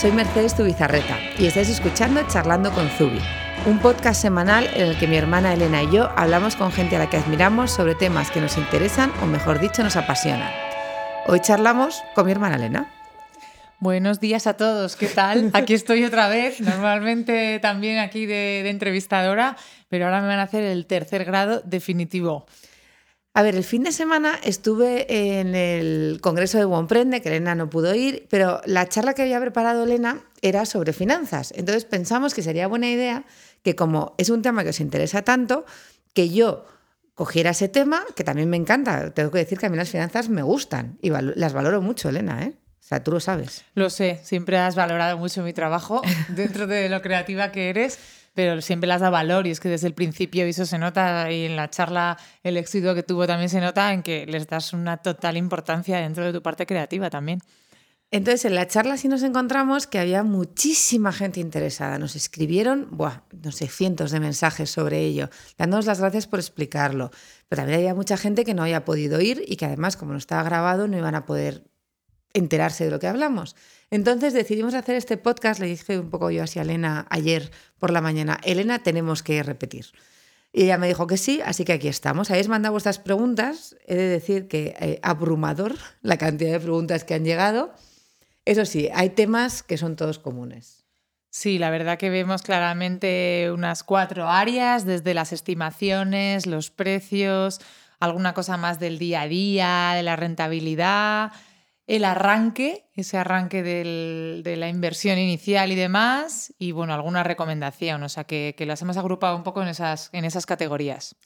soy Mercedes Tubizarreta y estáis escuchando Charlando con Zubi, un podcast semanal en el que mi hermana Elena y yo hablamos con gente a la que admiramos sobre temas que nos interesan o mejor dicho nos apasionan. Hoy charlamos con mi hermana Elena. Buenos días a todos, ¿qué tal? Aquí estoy otra vez, normalmente también aquí de, de entrevistadora, pero ahora me van a hacer el tercer grado definitivo. A ver, el fin de semana estuve en el Congreso de Womprende, que Elena no pudo ir, pero la charla que había preparado Elena era sobre finanzas. Entonces pensamos que sería buena idea que como es un tema que os interesa tanto, que yo cogiera ese tema, que también me encanta. Tengo que decir que a mí las finanzas me gustan y las valoro mucho, Elena, ¿eh? O sea, tú lo sabes. Lo sé, siempre has valorado mucho mi trabajo dentro de lo creativa que eres pero siempre las da valor y es que desde el principio eso se nota y en la charla el éxito que tuvo también se nota en que les das una total importancia dentro de tu parte creativa también. Entonces, en la charla sí nos encontramos que había muchísima gente interesada. Nos escribieron, buah, no sé, cientos de mensajes sobre ello, dándonos las gracias por explicarlo. Pero también había mucha gente que no había podido ir y que además, como no estaba grabado, no iban a poder enterarse de lo que hablamos. Entonces decidimos hacer este podcast, le dije un poco yo así a Elena ayer por la mañana, Elena, tenemos que repetir. Y ella me dijo que sí, así que aquí estamos. Habéis mandado vuestras preguntas. He de decir que eh, abrumador la cantidad de preguntas que han llegado. Eso sí, hay temas que son todos comunes. Sí, la verdad que vemos claramente unas cuatro áreas, desde las estimaciones, los precios, alguna cosa más del día a día, de la rentabilidad, el arranque, ese arranque de la inversión inicial y demás, y bueno, alguna recomendación, o sea que, las hemos agrupado un poco en esas, en esas categorías.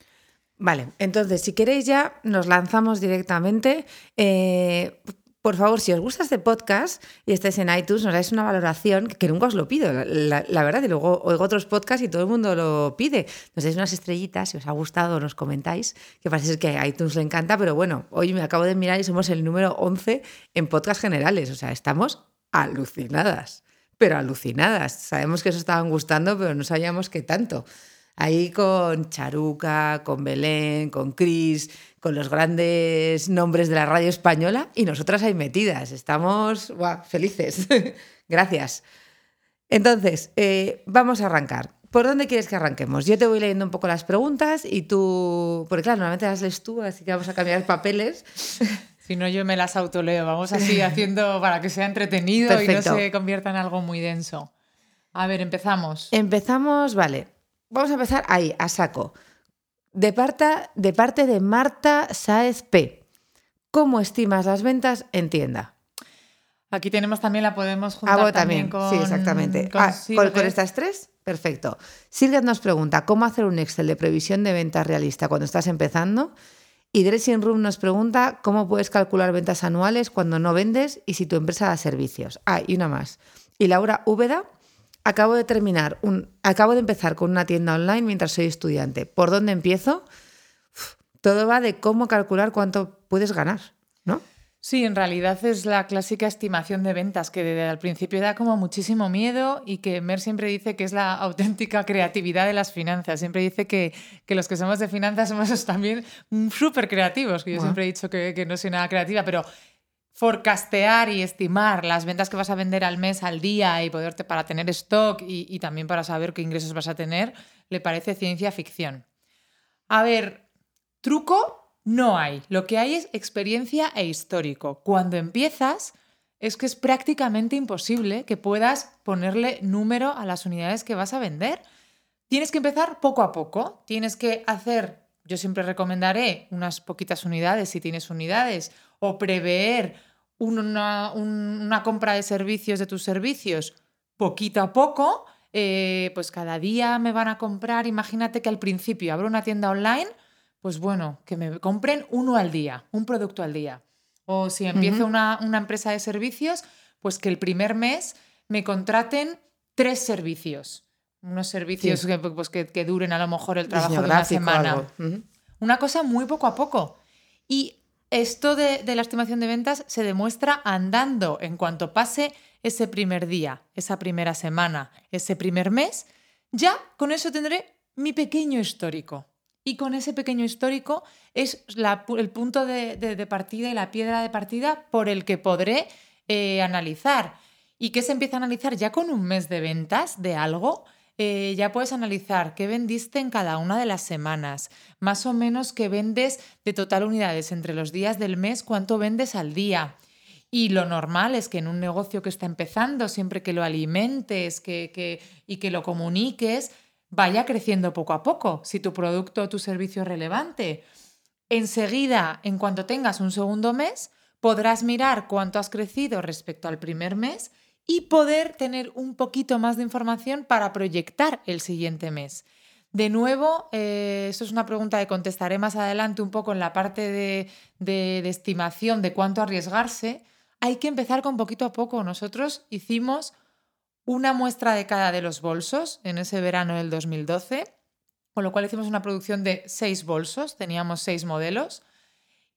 Vale, entonces si queréis ya nos lanzamos directamente. Eh, por favor, si os gusta este podcast y estáis en iTunes, nos dais una valoración, que nunca os lo pido, la, verdad, y luego oigo otros podcasts y todo el mundo lo pide. Nos dais unas estrellitas, si os ha gustado, nos comentáis, que parece que a iTunes le encanta, pero bueno, hoy me acabo de mirar y somos el número 11 en podcast generales, o sea, estamos alucinadas, pero alucinadas. Sabemos que os estaban gustando, pero no sabíamos qué tanto ahí con Charuca, con Belén, con Cris, con los grandes nombres de la radio española y nosotras ahí metidas. Estamos felices. Gracias. Entonces, eh, vamos a arrancar. ¿Por dónde quieres que arranquemos? Yo te voy leyendo un poco las preguntas y tú, porque claro, normalmente las lees tú, así que vamos a cambiar papeles. Si no, yo me las autoleo. Vamos así haciendo para que sea entretenido y no se convierta en algo muy denso. A ver, empezamos. Empezamos, vale. Vamos a empezar ahí, a saco. De, de parte de Marta Saez P. ¿Cómo estimas las ventas en tienda? Aquí tenemos también, la podemos juntar ah, también, con... Sí, exactamente. Con, ah, con, estas tres? Perfecto. Silvia nos pregunta, ¿cómo hacer un Excel de previsión de ventas realista cuando estás empezando? Y Dressing Room nos pregunta, ¿cómo puedes calcular ventas anuales cuando no vendes y si tu empresa da servicios? Ah, y una más. Y Laura Úbeda acabo de terminar, un, acabo de empezar con una tienda online mientras soy estudiante. ¿Por dónde empiezo? todo va de cómo calcular cuánto puedes ganar, ¿no? Sí, en realidad es la clásica estimación de ventas que desde al principio da como muchísimo miedo y que Mer siempre dice que es la auténtica creatividad de las finanzas. Siempre dice que, los que somos de finanzas somos también súper creativos, que yo siempre he dicho que, que no soy nada creativa, pero forecastear y estimar las ventas que vas a vender al mes, al día y poderte para tener stock y, también para saber qué ingresos vas a tener, le parece ciencia ficción. A ver, truco no hay. Lo que hay es experiencia e histórico. Cuando empiezas, es que es prácticamente imposible que puedas ponerle número a las unidades que vas a vender. Tienes que empezar poco a poco. Tienes que hacer, yo siempre recomendaré unas poquitas unidades si tienes unidades o prever una, compra de servicios de tus servicios poquito a poco, eh, pues cada día me van a comprar, imagínate que al principio abro una tienda online, pues bueno, que me compren uno al día, un producto al día. O si empiezo una, empresa de servicios, pues que el primer mes me contraten tres servicios. Unos servicios que, pues, que, duren a lo mejor el trabajo de una semana. Una cosa muy poco a poco. Y esto de, la estimación de ventas se demuestra andando en cuanto pase ese primer día, esa primera semana, ese primer mes, ya con eso tendré mi pequeño histórico. Y con ese pequeño histórico es el punto de, partida y la piedra de partida por el que podré eh, analizar. ¿Y qué se empieza a analizar? Ya con un mes de ventas de algo, eh, ya puedes analizar qué vendiste en cada una de las semanas, más o menos qué vendes de total unidades entre los días del mes, cuánto vendes al día. Y lo normal es que en un negocio que está empezando, siempre que lo alimentes que, y que lo comuniques, vaya creciendo poco a poco. Si tu producto o tu servicio es relevante, enseguida, en cuanto tengas un segundo mes, podrás mirar cuánto has crecido respecto al primer mes y poder tener un poquito más de información para proyectar el siguiente mes. De nuevo, eh, eso es una pregunta que contestaré más adelante un poco en la parte de, de, estimación de cuánto arriesgarse. Hay que empezar con poquito a poco. Nosotros hicimos una muestra de cada de los bolsos en ese verano del 2012, con lo cual hicimos una producción de seis bolsos, teníamos seis modelos.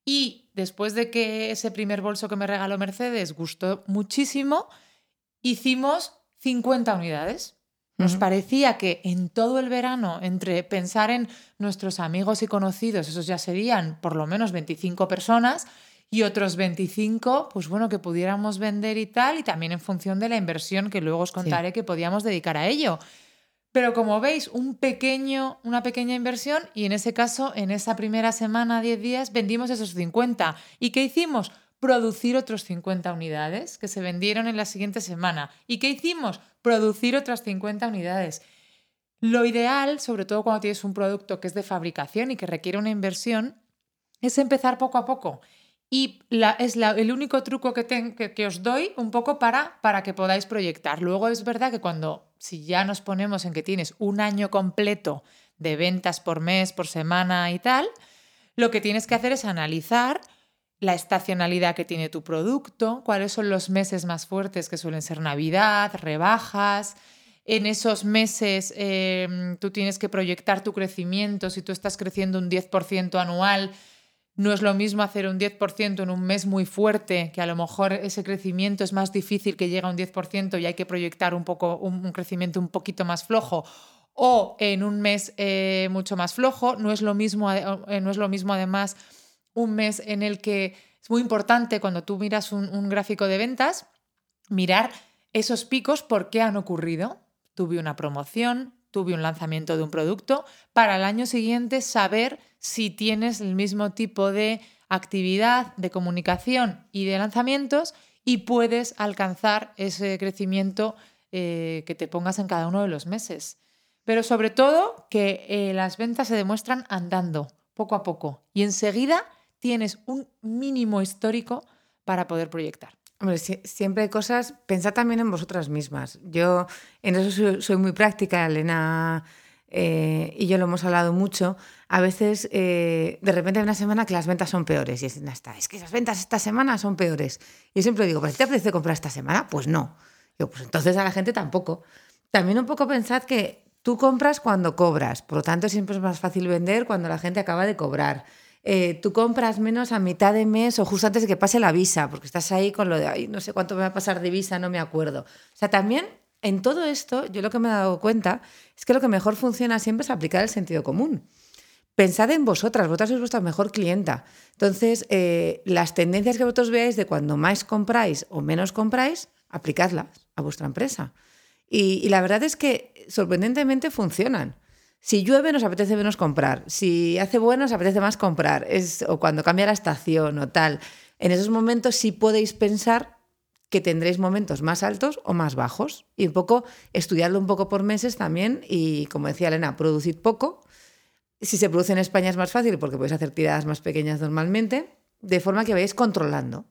Y después de que ese primer bolso que me regaló Mercedes gustó muchísimo, hicimos 50 unidades. Nos parecía que en todo el verano, entre pensar en nuestros amigos y conocidos, esos ya serían por lo menos 25 personas, y otros 25, pues bueno, que pudiéramos vender y tal, y también en función de la inversión que luego os contaré que podíamos dedicar a ello. Pero como veis, un pequeño, una pequeña inversión y en ese caso, en esa primera semana, 10 días, vendimos esos 50. ¿Y qué hicimos? Producir otros 50 unidades que se vendieron en la siguiente semana. ¿Y qué hicimos? Producir otras 50 unidades. Lo ideal, sobre todo cuando tienes un producto que es de fabricación y que requiere una inversión, es empezar poco a poco. Y es el único truco que, que, os doy un poco para, para que podáis proyectar. Luego es verdad que cuando, si ya nos ponemos en que tienes un año completo de ventas por mes, por semana y tal, lo que tienes que hacer es analizar la estacionalidad que tiene tu producto, cuáles son los meses más fuertes que suelen ser Navidad, rebajas. En esos meses em, tú tienes que proyectar tu crecimiento. Si tú estás creciendo un 10% anual, no es lo mismo hacer un 10% en un mes muy fuerte, que a lo mejor ese crecimiento es más difícil que llegue a un 10% y hay que proyectar un, poco, un, crecimiento un poquito más flojo. O en un mes eh, mucho más flojo, no es lo mismo, eh, no es lo mismo además un mes en el que es muy importante cuando tú miras un, gráfico de ventas, mirar esos picos, por qué han ocurrido. Tuve una promoción, tuve un lanzamiento de un producto, para el año siguiente saber si tienes el mismo tipo de actividad, de comunicación y de lanzamientos y puedes alcanzar ese crecimiento eh, que te pongas en cada uno de los meses. Pero sobre todo que eh, las ventas se demuestran andando, poco a poco. Y enseguida tienes un mínimo histórico para poder proyectar. Hombre, siempre hay cosas, pensad también en vosotras mismas. Yo en eso soy, muy práctica, Elena eh, y yo lo hemos hablado mucho. A veces, eh, de repente hay una semana que las ventas son peores y es, es que las ventas esta semana son peores. Y yo siempre digo, ¿pero te apetece comprar esta semana? Pues no. Yo, pues entonces a la gente tampoco. También un poco pensad que tú compras cuando cobras, por lo tanto siempre es más fácil vender cuando la gente acaba de cobrar. Eh, tú compras menos a mitad de mes o justo antes de que pase la visa, porque estás ahí con lo de, ay, no sé cuánto me va a pasar de visa, no me acuerdo. O sea, también en todo esto, yo lo que me he dado cuenta es que lo que mejor funciona siempre es aplicar el sentido común. Pensad en vosotras, vosotras sois vuestra mejor clienta. Entonces, eh, las tendencias que vosotros veáis de cuando más compráis o menos compráis, aplicadlas a vuestra empresa. y la verdad es que sorprendentemente funcionan. Si llueve nos apetece menos comprar, si hace bueno nos apetece más comprar, es, o cuando cambia la estación o tal. En esos momentos sí podéis pensar que tendréis momentos más altos o más bajos y un poco estudiarlo un poco por meses también y como decía Elena, producir poco. Si se produce en España es más fácil porque podéis hacer tiradas más pequeñas normalmente, de forma que vayáis controlando.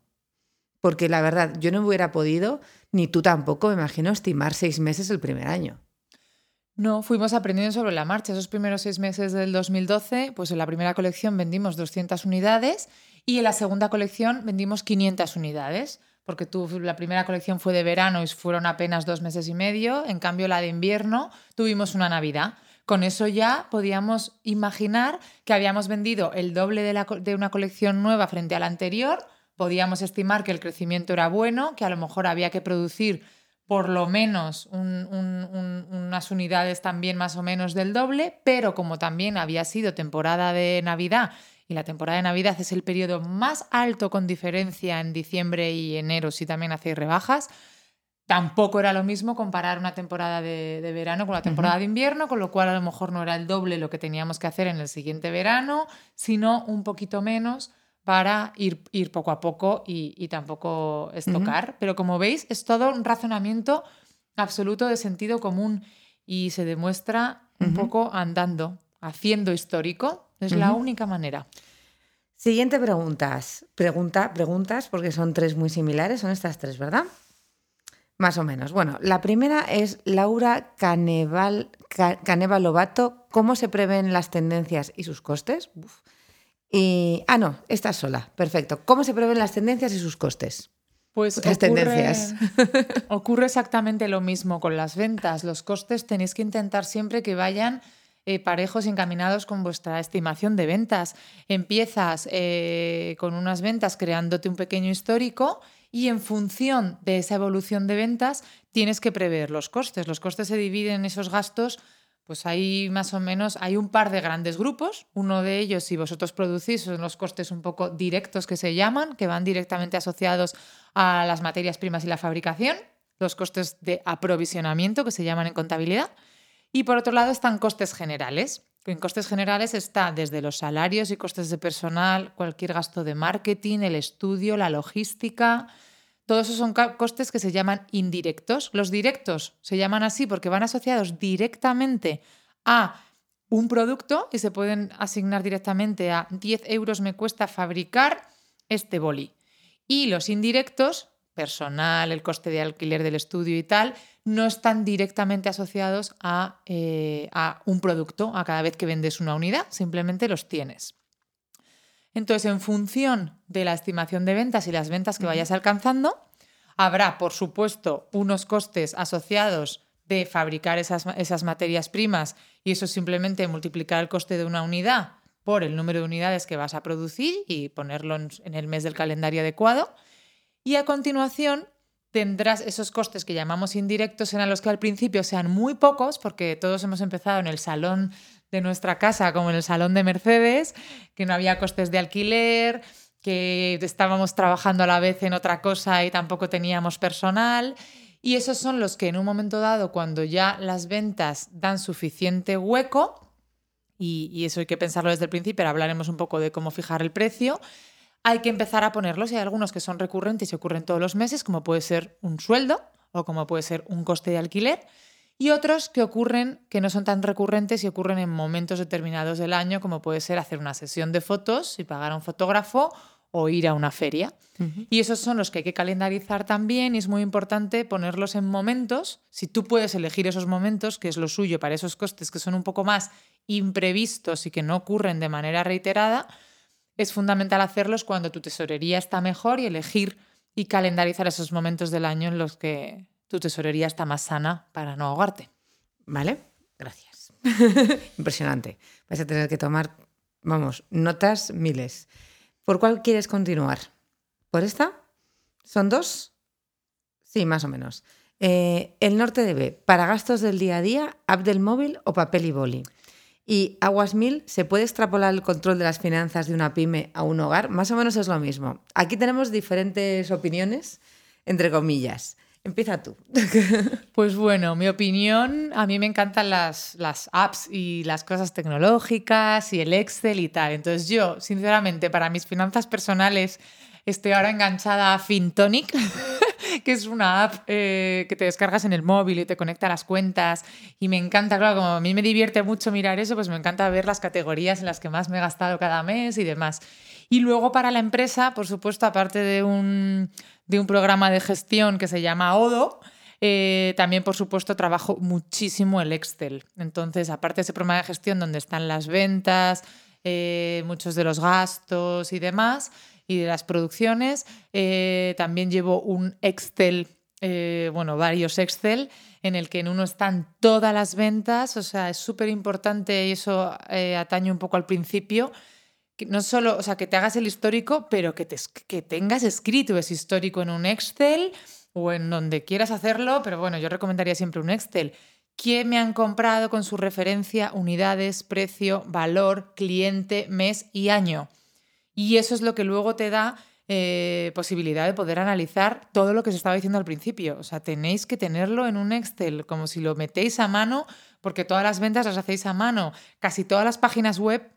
Porque la verdad, yo no hubiera podido, ni tú tampoco, me imagino, estimar seis meses el primer año. No, fuimos aprendiendo sobre la marcha. Esos primeros seis meses del 2012, pues en la primera colección vendimos 200 unidades y en la segunda colección vendimos 500 unidades, porque la primera colección fue de verano y fueron apenas dos meses y medio, en cambio la de invierno tuvimos una Navidad. Con eso ya podíamos imaginar que habíamos vendido el doble de una colección nueva frente a la anterior, podíamos estimar que el crecimiento era bueno, que a lo mejor había que producir por lo menos unas unidades también más o menos del doble, pero como también había sido temporada de Navidad y la temporada de Navidad es el periodo más alto con diferencia en diciembre y enero si también hacéis rebajas, Tampoco era lo mismo comparar una temporada de, verano con la temporada de invierno, con lo cual a lo mejor no era el doble lo que teníamos que hacer en el siguiente verano, sino un poquito menos para ir, ir poco a poco y, tampoco estocar. Pero como veis, es todo un razonamiento absoluto de sentido común y se demuestra un poco andando, haciendo histórico. Es la única manera. Siguiente preguntas. Pregunta, preguntas, porque son tres muy similares, son estas tres, ¿verdad? Más o menos. Bueno, la primera es Laura Caneval, Lobato. ¿Cómo se prevén las tendencias y sus costes? Y, ah, no, esta es sola. Perfecto. ¿Cómo se prevén las tendencias y sus costes? Pues ocurre, tendencias. ocurre exactamente lo mismo con las ventas. Los costes tenéis que intentar siempre que vayan eh, parejos encaminados con vuestra estimación de ventas. Empiezas eh, con unas ventas creándote un pequeño histórico y en función de esa evolución de ventas tienes que prever los costes. Los costes se dividen en esos gastos, pues hay más o menos, hay un par de grandes grupos. Uno de ellos, si vosotros producís, son los costes un poco directos que se llaman, que van directamente asociados a las materias primas y la fabricación, los costes de aprovisionamiento que se llaman en contabilidad. Y por otro lado están costes generales. En costes generales está desde los salarios y costes de personal, cualquier gasto de marketing, el estudio, la logística, todos esos son costes que se llaman indirectos. Los directos se llaman así porque van asociados directamente a un producto y se pueden asignar directamente a 10 euros me cuesta fabricar este boli. Y los indirectos, personal, el coste de alquiler del estudio y tal, no están directamente asociados a, eh, a un producto, a cada vez que vendes una unidad, simplemente los tienes. Entonces, en función de la estimación de ventas y las ventas que vayas alcanzando, habrá, por supuesto, unos costes asociados de fabricar esas, esas materias primas y eso simplemente multiplicar el coste de una unidad por el número de unidades que vas a producir y ponerlo en el mes del calendario adecuado. Y a continuación tendrás esos costes que llamamos indirectos en los que al principio sean muy pocos, porque todos hemos empezado en el salón de nuestra casa, como en el salón de Mercedes, que no había costes de alquiler, que estábamos trabajando a la vez en otra cosa y tampoco teníamos personal. Y esos son los que en un momento dado, cuando ya las ventas dan suficiente hueco, y, y eso hay que pensarlo desde el principio, hablaremos un poco de cómo fijar el precio, hay que empezar a ponerlos y hay algunos que son recurrentes y ocurren todos los meses, como puede ser un sueldo o como puede ser un coste de alquiler, y otros que ocurren que no son tan recurrentes y ocurren en momentos determinados del año, como puede ser hacer una sesión de fotos y pagar a un fotógrafo o ir a una feria. Y esos son los que hay que calendarizar también y es muy importante ponerlos en momentos. Si tú puedes elegir esos momentos, que es lo suyo para esos costes que son un poco más imprevistos y que no ocurren de manera reiterada, es fundamental hacerlos cuando tu tesorería está mejor y elegir y calendarizar esos momentos del año en los que tu tesorería está más sana para no ahogarte. ¿Vale? Gracias. Impresionante. Vas a tener que tomar, vamos, notas miles. ¿Por cuál quieres continuar? ¿Por esta? ¿Son dos? Sí, más o menos. Eh, el norte debe, para gastos del día a día, app del móvil o papel y boli. Y Aguas Mil, ¿se puede extrapolar el control de las finanzas de una pyme a un hogar? Más o menos es lo mismo. Aquí tenemos diferentes opiniones, entre comillas. Empieza tú. Pues bueno, mi opinión, a mí me encantan las, apps y las cosas tecnológicas y el Excel y tal. Entonces yo, sinceramente, para mis finanzas personales, estoy ahora enganchada a FinTonic. que es una app eh, que te descargas en el móvil y te conecta las cuentas. Y me encanta, claro, como a mí me divierte mucho mirar eso, pues me encanta ver las categorías en las que más me he gastado cada mes y demás. Y luego para la empresa, por supuesto, aparte de un, de un programa de gestión que se llama Odo, eh, también, por supuesto, trabajo muchísimo el Excel. Entonces, aparte de ese programa de gestión donde están las ventas, eh, muchos de los gastos y demás, y de las producciones. Eh, también llevo un Excel, bueno, varios Excel, en el que en uno están todas las ventas, o sea, es súper importante y eso atañe un poco al principio. Que no solo, o sea, que te hagas el histórico, pero que, te, que tengas escrito ese histórico en un Excel o en donde quieras hacerlo, pero bueno, yo recomendaría siempre un Excel. ¿Quién me han comprado con su referencia, unidades, precio, valor, cliente, mes y año? Y eso es lo que luego te da eh, posibilidad de poder analizar todo lo que se estaba diciendo al principio. O sea, tenéis que tenerlo en un Excel, como si lo metéis a mano, porque todas las ventas las hacéis a mano. Casi todas las páginas web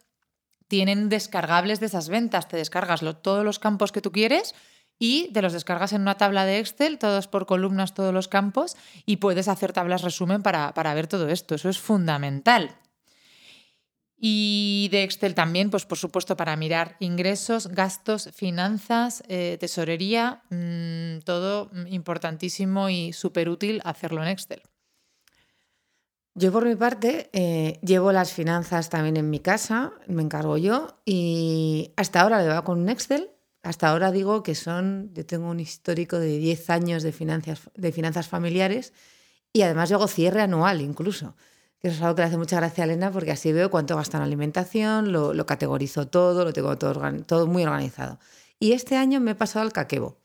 tienen descargables de esas ventas. Te descargas todos los campos que tú quieres y te los descargas en una tabla de Excel, todos por columnas, todos los campos, y puedes hacer tablas resumen para, para ver todo esto. Eso es fundamental. Y de Excel también, pues por supuesto, para mirar ingresos, gastos, finanzas, eh, tesorería, mm, todo importantísimo y súper útil hacerlo en Excel. Yo por mi parte eh, llevo las finanzas también en mi casa, me encargo yo y hasta ahora lo llevo con un Excel. Hasta ahora digo que son, yo tengo un histórico de 10 años de finanzas, de finanzas familiares y además yo hago cierre anual incluso que eso es algo que le hace mucha gracia a Elena porque así veo cuánto gasta en alimentación, lo, categorizo todo, lo tengo todo, todo muy organizado. Y este año me he pasado al caquebo.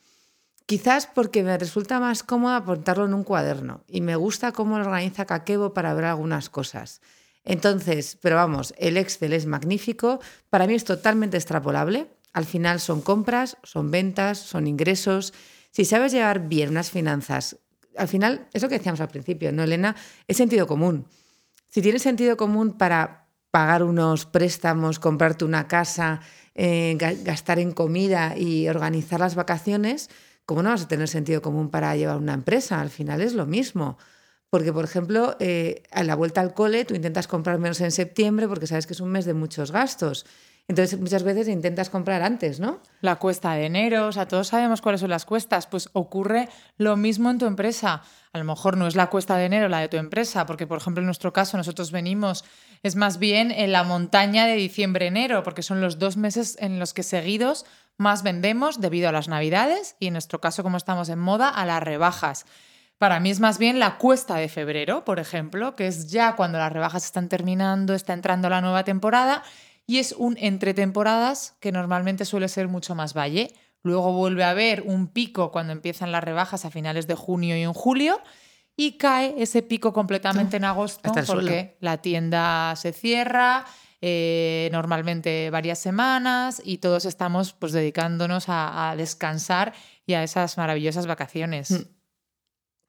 Quizás porque me resulta más cómodo apuntarlo en un cuaderno y me gusta cómo lo organiza Caquebo para ver algunas cosas. Entonces, pero vamos, el Excel es magnífico, para mí es totalmente extrapolable. Al final son compras, son ventas, son ingresos. Si sabes llevar bien unas finanzas, al final, es lo que decíamos al principio, ¿no, Elena? Es sentido común. Si tienes sentido común para pagar unos préstamos, comprarte una casa, eh, gastar en comida y organizar las vacaciones, ¿cómo no vas a tener sentido común para llevar una empresa? Al final es lo mismo. Porque, por ejemplo, eh, a la vuelta al cole tú intentas comprar menos en septiembre porque sabes que es un mes de muchos gastos. Entonces, muchas veces intentas comprar antes, ¿no? La cuesta de enero, o sea, todos sabemos cuáles son las cuestas. Pues ocurre lo mismo en tu empresa. A lo mejor no es la cuesta de enero la de tu empresa, porque, por ejemplo, en nuestro caso, nosotros venimos, es más bien en la montaña de diciembre-enero, porque son los dos meses en los que seguidos más vendemos debido a las navidades y, en nuestro caso, como estamos en moda, a las rebajas. Para mí es más bien la cuesta de febrero, por ejemplo, que es ya cuando las rebajas están terminando, está entrando la nueva temporada y es un entre temporadas que normalmente suele ser mucho más valle. Luego vuelve a haber un pico cuando empiezan las rebajas a finales de junio y en julio y cae ese pico completamente en agosto porque la tienda se cierra, eh, normalmente varias semanas y todos estamos pues dedicándonos a, descansar y a esas maravillosas vacaciones. Mm.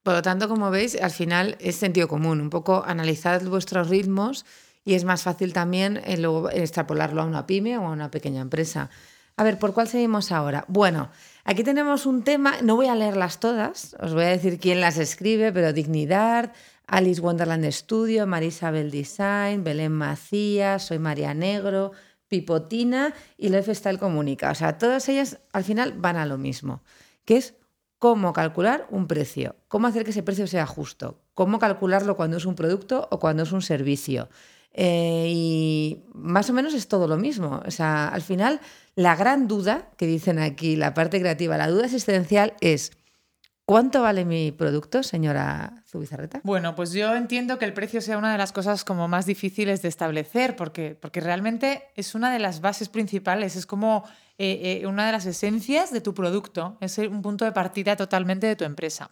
Por lo tanto, como veis, al final es sentido común, un poco analizar vuestros ritmos y es más fácil también eh, luego extrapolarlo a una pyme o a una pequeña empresa. A ver, ¿por cuál seguimos ahora? Bueno, aquí tenemos un tema, no voy a leerlas todas, os voy a decir quién las escribe, pero Dignidad, Alice Wonderland Studio, Marisabel Design, Belén Macías, Soy María Negro, Pipotina y Lef Style Comunica. O sea, todas ellas al final van a lo mismo, que es cómo calcular un precio, cómo hacer que ese precio sea justo, cómo calcularlo cuando es un producto o cuando es un servicio. Eh, y más o menos es todo lo mismo. O sea, al final, la gran duda que dicen aquí, la parte creativa, la duda existencial es. ¿Cuánto vale mi producto, señora Zubizarreta? Bueno, pues yo entiendo que el precio sea una de las cosas como más difíciles de establecer, porque, porque realmente es una de las bases principales, es como eh, eh, una de las esencias de tu producto, es un punto de partida totalmente de tu empresa.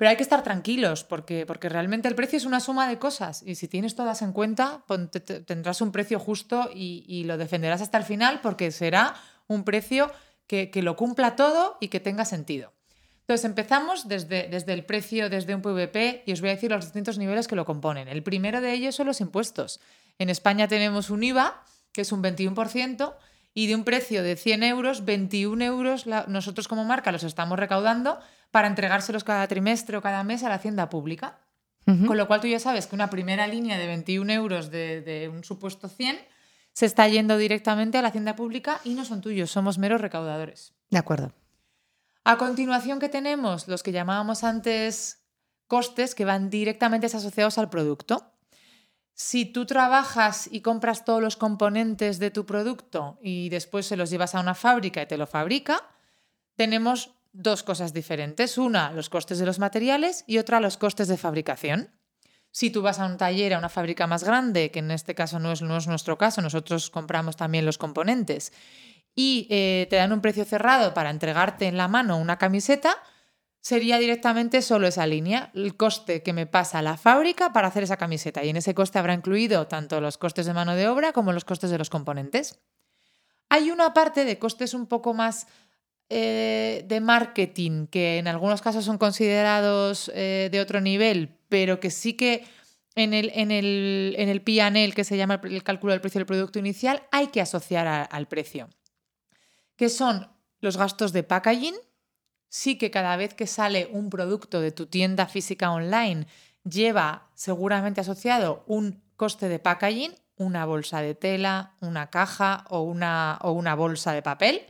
Pero hay que estar tranquilos porque, porque realmente el precio es una suma de cosas y si tienes todas en cuenta tendrás un precio justo y, lo defenderás hasta el final porque será un precio que, lo cumpla todo y que tenga sentido. Entonces empezamos desde, desde el precio, desde un PVP y os voy a decir los distintos niveles que lo componen. El primero de ellos son los impuestos. En España tenemos un IVA que es un 21% y de un precio de 100 euros, 21 euros nosotros como marca los estamos recaudando para entregárselos cada trimestre o cada mes a la hacienda pública. Con lo cual tú ya sabes que una primera línea de 21 euros de, un supuesto 100 se está yendo directamente a la hacienda pública y no son tuyos, somos meros recaudadores. De acuerdo. A continuación, ¿qué tenemos? Los que llamábamos antes costes que van directamente asociados al producto. Si tú trabajas y compras todos los componentes de tu producto y después se los llevas a una fábrica y te lo fabrica, tenemos dos cosas diferentes. Una, los costes de los materiales y otra, los costes de fabricación. Si tú vas a un taller, a una fábrica más grande, que en este caso no es, nuestro caso, nosotros compramos también los componentes, y eh, te dan un precio cerrado para entregarte en la mano una camiseta, sería directamente solo esa línea, el coste que me pasa la fábrica para hacer esa camiseta. Y en ese coste habrá incluido tanto los costes de mano de obra como los costes de los componentes. Hay una parte de costes un poco más eh, de marketing que en algunos casos son considerados eh, de otro nivel, pero que sí que en el, en el, en el PNL, que se llama el cálculo del precio del producto inicial, hay que asociar al precio, que son los gastos de packaging. Sí que cada vez que sale un producto de tu tienda física online lleva seguramente asociado un coste de packaging, una bolsa de tela, una caja o una, o una bolsa de papel.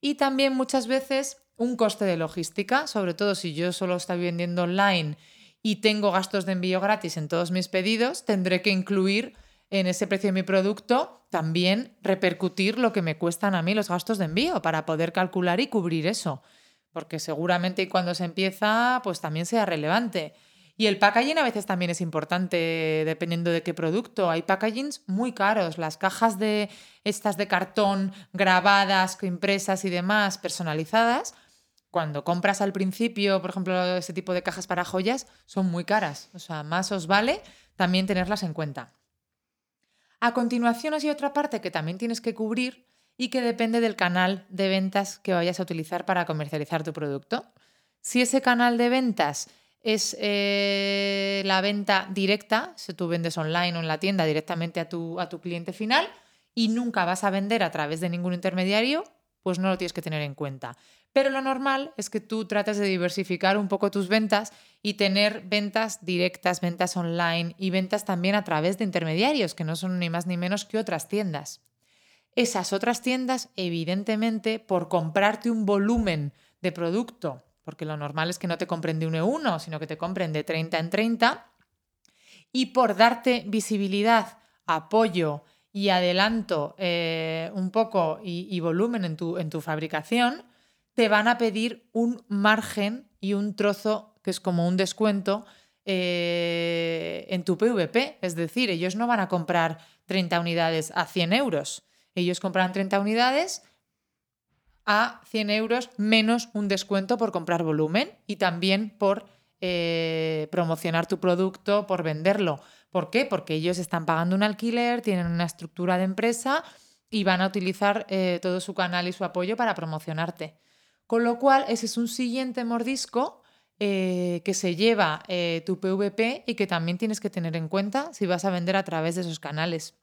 Y también muchas veces un coste de logística, sobre todo si yo solo estoy vendiendo online y tengo gastos de envío gratis en todos mis pedidos, tendré que incluir en ese precio de mi producto también repercutir lo que me cuestan a mí los gastos de envío para poder calcular y cubrir eso. Porque seguramente cuando se empieza, pues también sea relevante. Y el packaging a veces también es importante dependiendo de qué producto. Hay packagings muy caros. Las cajas de estas de cartón grabadas, impresas y demás personalizadas cuando compras al principio, por ejemplo, ese tipo de cajas para joyas, son muy caras. O sea, más os vale también tenerlas en cuenta. A continuación, hay otra parte que también tienes que cubrir y que depende del canal de ventas que vayas a utilizar para comercializar tu producto. Si ese canal de ventas es eh, la venta directa, si tú vendes online o en la tienda directamente a tu, a tu cliente final y nunca vas a vender a través de ningún intermediario, pues no lo tienes que tener en cuenta. Pero lo normal es que tú trates de diversificar un poco tus ventas y tener ventas directas, ventas online y ventas también a través de intermediarios, que no son ni más ni menos que otras tiendas. Esas otras tiendas, evidentemente, por comprarte un volumen de producto, porque lo normal es que no te compren de uno en uno, sino que te compren de 30 en 30, y por darte visibilidad, apoyo y adelanto eh, un poco y, volumen en tu, en tu fabricación, te van a pedir un margen y un trozo que es como un descuento eh, en tu PVP. Es decir, ellos no van a comprar 30 unidades a 100 euros. Ellos compran 30 unidades a 100 euros menos un descuento por comprar volumen y también por eh, promocionar tu producto, por venderlo. ¿Por qué? Porque ellos están pagando un alquiler, tienen una estructura de empresa y van a utilizar eh, todo su canal y su apoyo para promocionarte. Con lo cual, ese es un siguiente mordisco eh, que se lleva tu PVP y que también tienes que tener en cuenta si vas a vender a través de esos canales.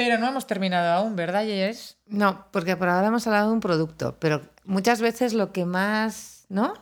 Pero no hemos terminado aún, ¿verdad, Yes? No, porque por ahora hemos hablado de un producto, pero muchas veces lo que más, ¿no?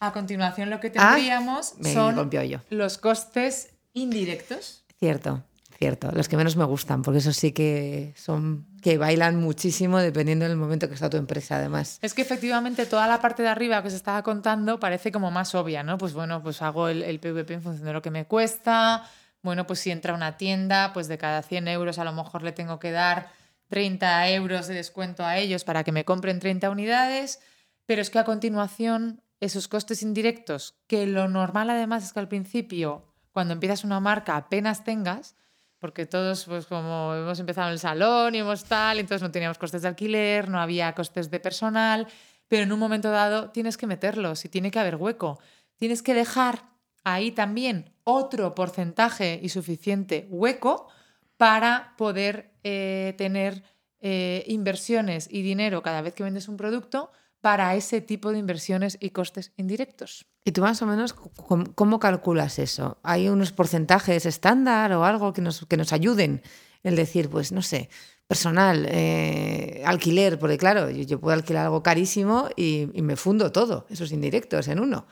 A continuación lo que ah, tendríamos son yo. los costes indirectos. Cierto. Cierto, los que menos me gustan, porque eso sí que son que bailan muchísimo dependiendo del momento que está tu empresa, además. Es que efectivamente toda la parte de arriba que se estaba contando parece como más obvia, ¿no? Pues bueno, pues hago el, el PVP en función de lo que me cuesta. Bueno, pues si entra una tienda, pues de cada 100 euros a lo mejor le tengo que dar 30 euros de descuento a ellos para que me compren 30 unidades. Pero es que a continuación, esos costes indirectos, que lo normal además es que al principio, cuando empiezas una marca, apenas tengas, porque todos, pues como hemos empezado en el salón y hemos tal, entonces no teníamos costes de alquiler, no había costes de personal, pero en un momento dado tienes que meterlos y tiene que haber hueco. Tienes que dejar ahí también otro porcentaje y suficiente hueco para poder eh, tener eh, inversiones y dinero cada vez que vendes un producto para ese tipo de inversiones y costes indirectos. ¿Y tú más o menos cómo calculas eso? ¿Hay unos porcentajes estándar o algo que nos, que nos ayuden? El decir, pues no sé, personal, eh, alquiler, porque claro, yo, puedo alquilar algo carísimo y, y, me fundo todo, esos indirectos en uno.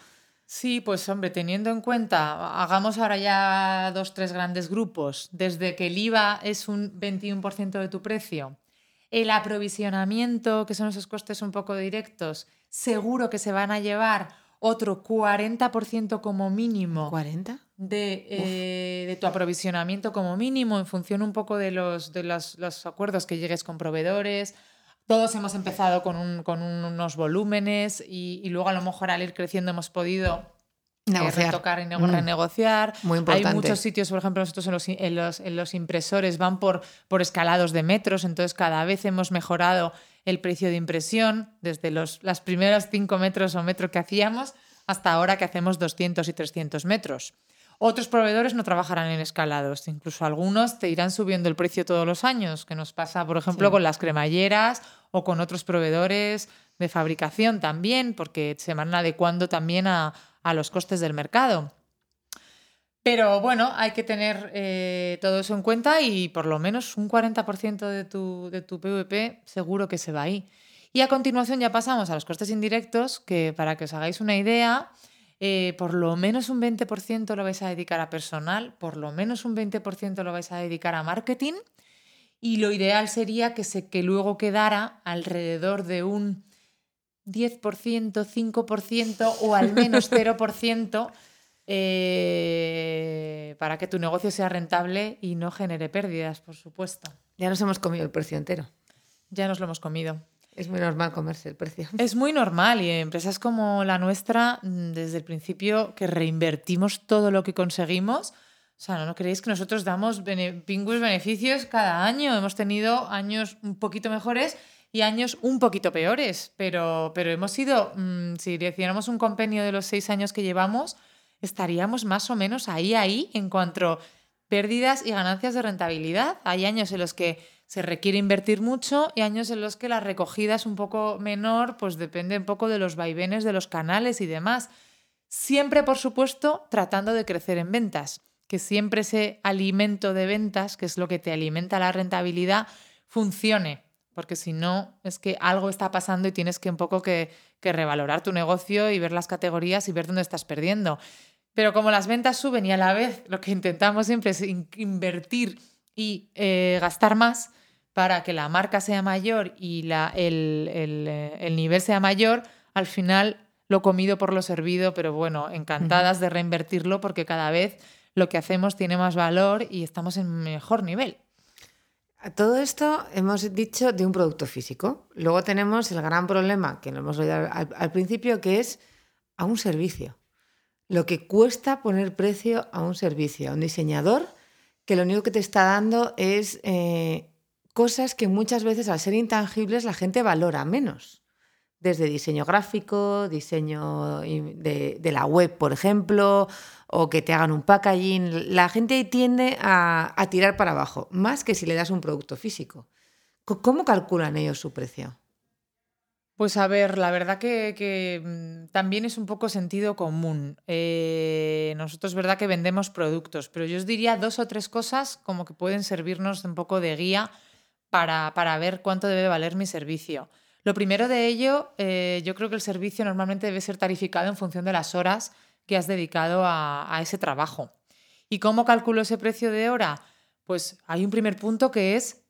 Sí, pues hombre, teniendo en cuenta, hagamos ahora ya dos, tres grandes grupos, desde que el IVA es un 21% de tu precio el aprovisionamiento, que son esos costes un poco directos, seguro que se van a llevar otro 40% como mínimo. ¿40? De, eh, de, tu aprovisionamiento como mínimo en función un poco de los, de los, los acuerdos que llegues con proveedores. Todos hemos empezado con, un, con unos volúmenes y, y, luego a lo mejor al ir creciendo hemos podido Negociar. tocar y mm. renegociar. Muy importante. Hay muchos sitios, por ejemplo, nosotros en los, en los, en los impresores van por, por escalados de metros, entonces cada vez hemos mejorado el precio de impresión desde los las primeros 5 metros o metro que hacíamos hasta ahora que hacemos 200 y 300 metros. Otros proveedores no trabajarán en escalados, incluso algunos te irán subiendo el precio todos los años, que nos pasa, por ejemplo, con las cremalleras o con otros proveedores de fabricación también, porque se van adecuando también a, los costes del mercado. Pero bueno, hay que tener eh, todo eso en cuenta y por lo menos un 40% de tu, de tu PVP seguro que se va ahí. Y a continuación ya pasamos a los costes indirectos, que para que os hagáis una idea, eh, por lo menos un 20% lo vais a dedicar a personal, por lo menos un 20% lo vais a dedicar a marketing y lo ideal sería que, se, que luego quedara alrededor de un 10%, 5% o al menos 0% eh, para que tu negocio sea rentable y no genere pérdidas, por supuesto. Ya nos hemos comido el precio entero. Ya nos lo hemos comido. Es muy normal comerse el precio. Es muy normal y en empresas como la nuestra, mm, desde el principio que reinvertimos todo lo que conseguimos, o sea, ¿no, creéis que nosotros damos pingües beneficios cada año? Hemos tenido años un poquito mejores y años un poquito peores, pero, pero hemos sido, mm, si hiciéramos un compendio de los seis años que llevamos, estaríamos más o menos ahí, ahí, en cuanto a pérdidas y ganancias de rentabilidad. Hay años en los que se requiere invertir mucho y años en los que la recogida es un poco menor, pues depende un poco de los vaivenes de los canales y demás. Siempre, por supuesto, tratando de crecer en ventas, que siempre ese alimento de ventas, que es lo que te alimenta la rentabilidad, funcione, porque si no, es que algo está pasando y tienes que un poco que, que revalorar tu negocio y ver las categorías y ver dónde estás perdiendo. Pero como las ventas suben y a la vez lo que intentamos siempre es invertir y eh, gastar más, para que la marca sea mayor y la, eh, el, nivel sea mayor, al final lo comido por lo servido, pero bueno, encantadas de reinvertirlo porque cada vez lo que hacemos tiene más valor y estamos en mejor nivel. Todo esto hemos dicho de un producto físico. Luego tenemos el gran problema, que lo hemos oído al, al, principio, que es a un servicio. Lo que cuesta poner precio a un servicio, a un diseñador que lo único que te está dando es eh, cosas que muchas veces al ser intangibles la gente valora menos. Desde diseño gráfico, diseño de, la web, por ejemplo, o que te hagan un packaging. La gente tiende a, tirar para abajo, más que si le das un producto físico. ¿Cómo calculan ellos su precio? Pues a ver, la verdad que, mm, también es un poco sentido común. Eh, nosotros verdad que vendemos productos, pero yo os diría dos o tres cosas como que pueden servirnos un poco de guía para, para ver cuánto debe valer mi servicio. Lo primero de ello, eh, yo creo que el servicio normalmente debe ser tarificado en función de las horas que has dedicado a, a ese trabajo. ¿Y cómo calculo ese precio de hora? Pues hay un primer punto que es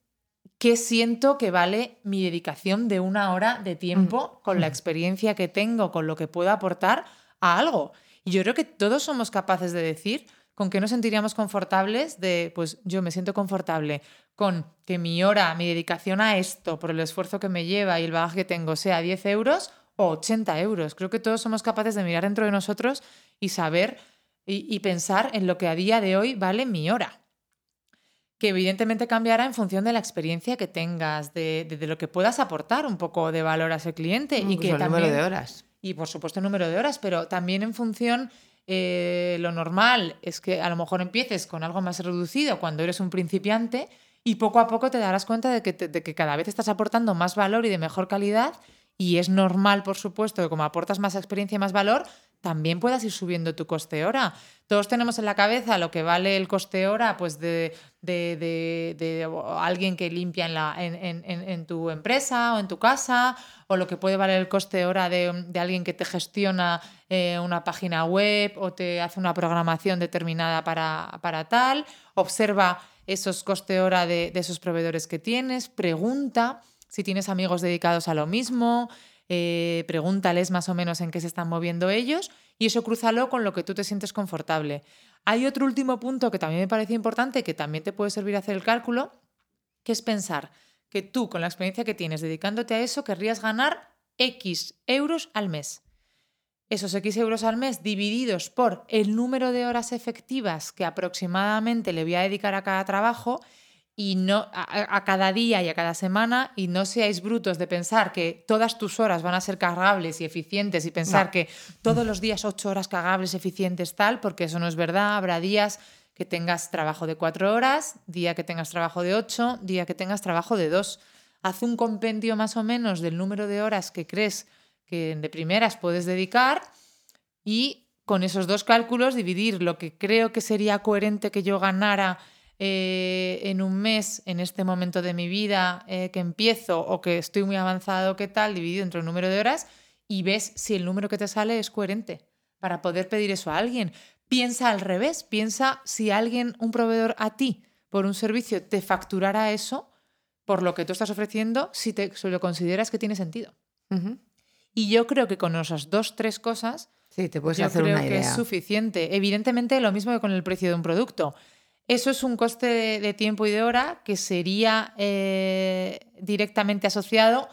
qué siento que vale mi dedicación de una hora de tiempo con la experiencia que tengo, con lo que puedo aportar a algo. Y yo creo que todos somos capaces de decir con qué nos sentiríamos confortables de, pues yo me siento confortable con que mi hora, mi dedicación a esto, por el esfuerzo que me lleva y el bagaje que tengo, sea 10 euros o 80 euros. Creo que todos somos capaces de mirar dentro de nosotros y saber y pensar en lo que a día de hoy vale mi hora que evidentemente cambiará en función de la experiencia que tengas, de, lo que puedas aportar un poco de valor a ese cliente. y que el número de horas. Y por supuesto el número de horas, pero también en función, eh, lo normal es que a lo mejor empieces con algo más reducido cuando eres un principiante y poco a poco te darás cuenta de que, de que cada vez estás aportando más valor y de mejor calidad. Y es normal, por supuesto, que como aportas más experiencia y más valor, también puedas ir subiendo tu coste hora. Todos tenemos en la cabeza lo que vale el coste hora pues de, de, alguien que limpia en, la, en, tu empresa o en tu casa, o lo que puede valer el coste hora de, alguien que te gestiona eh, una página web o te hace una programación determinada para, para tal. Observa esos coste hora de, esos proveedores que tienes, pregunta si tienes amigos dedicados a lo mismo, eh, pregúntales más o menos en qué se están moviendo ellos y eso crúzalo con lo que tú te sientes confortable. Hay otro último punto que también me parece importante, que también te puede servir hacer el cálculo, que es pensar que tú, con la experiencia que tienes dedicándote a eso, querrías ganar X euros al mes. Esos X euros al mes divididos por el número de horas efectivas que aproximadamente le voy a dedicar a cada trabajo y no a, cada día y a cada semana y no seáis brutos de pensar que todas tus horas van a ser cargables y eficientes y pensar que todos los días ocho horas cargables, eficientes, tal, porque eso no es verdad. Habrá días que tengas trabajo de cuatro horas, día que tengas trabajo de ocho, día que tengas trabajo de dos. haz un compendio más o menos del número de horas que crees que de primeras puedes dedicar y con esos dos cálculos dividir lo que creo que sería coherente que yo ganara eh, en un mes, en este momento de mi vida eh, que empiezo o que estoy muy avanzado, qué tal, dividido entre el número de horas y ves si el número que te sale es coherente para poder pedir eso a alguien. Piensa al revés, piensa si alguien, un proveedor a ti, por un servicio, te facturara eso por lo que tú estás ofreciendo, si, te, lo consideras que tiene sentido. Y yo creo que con esas dos, tres cosas, sí, te puedes hacer creo que es suficiente. Evidentemente, lo mismo que con el precio de un producto. Eso es un coste de, tiempo y de hora que sería eh, directamente asociado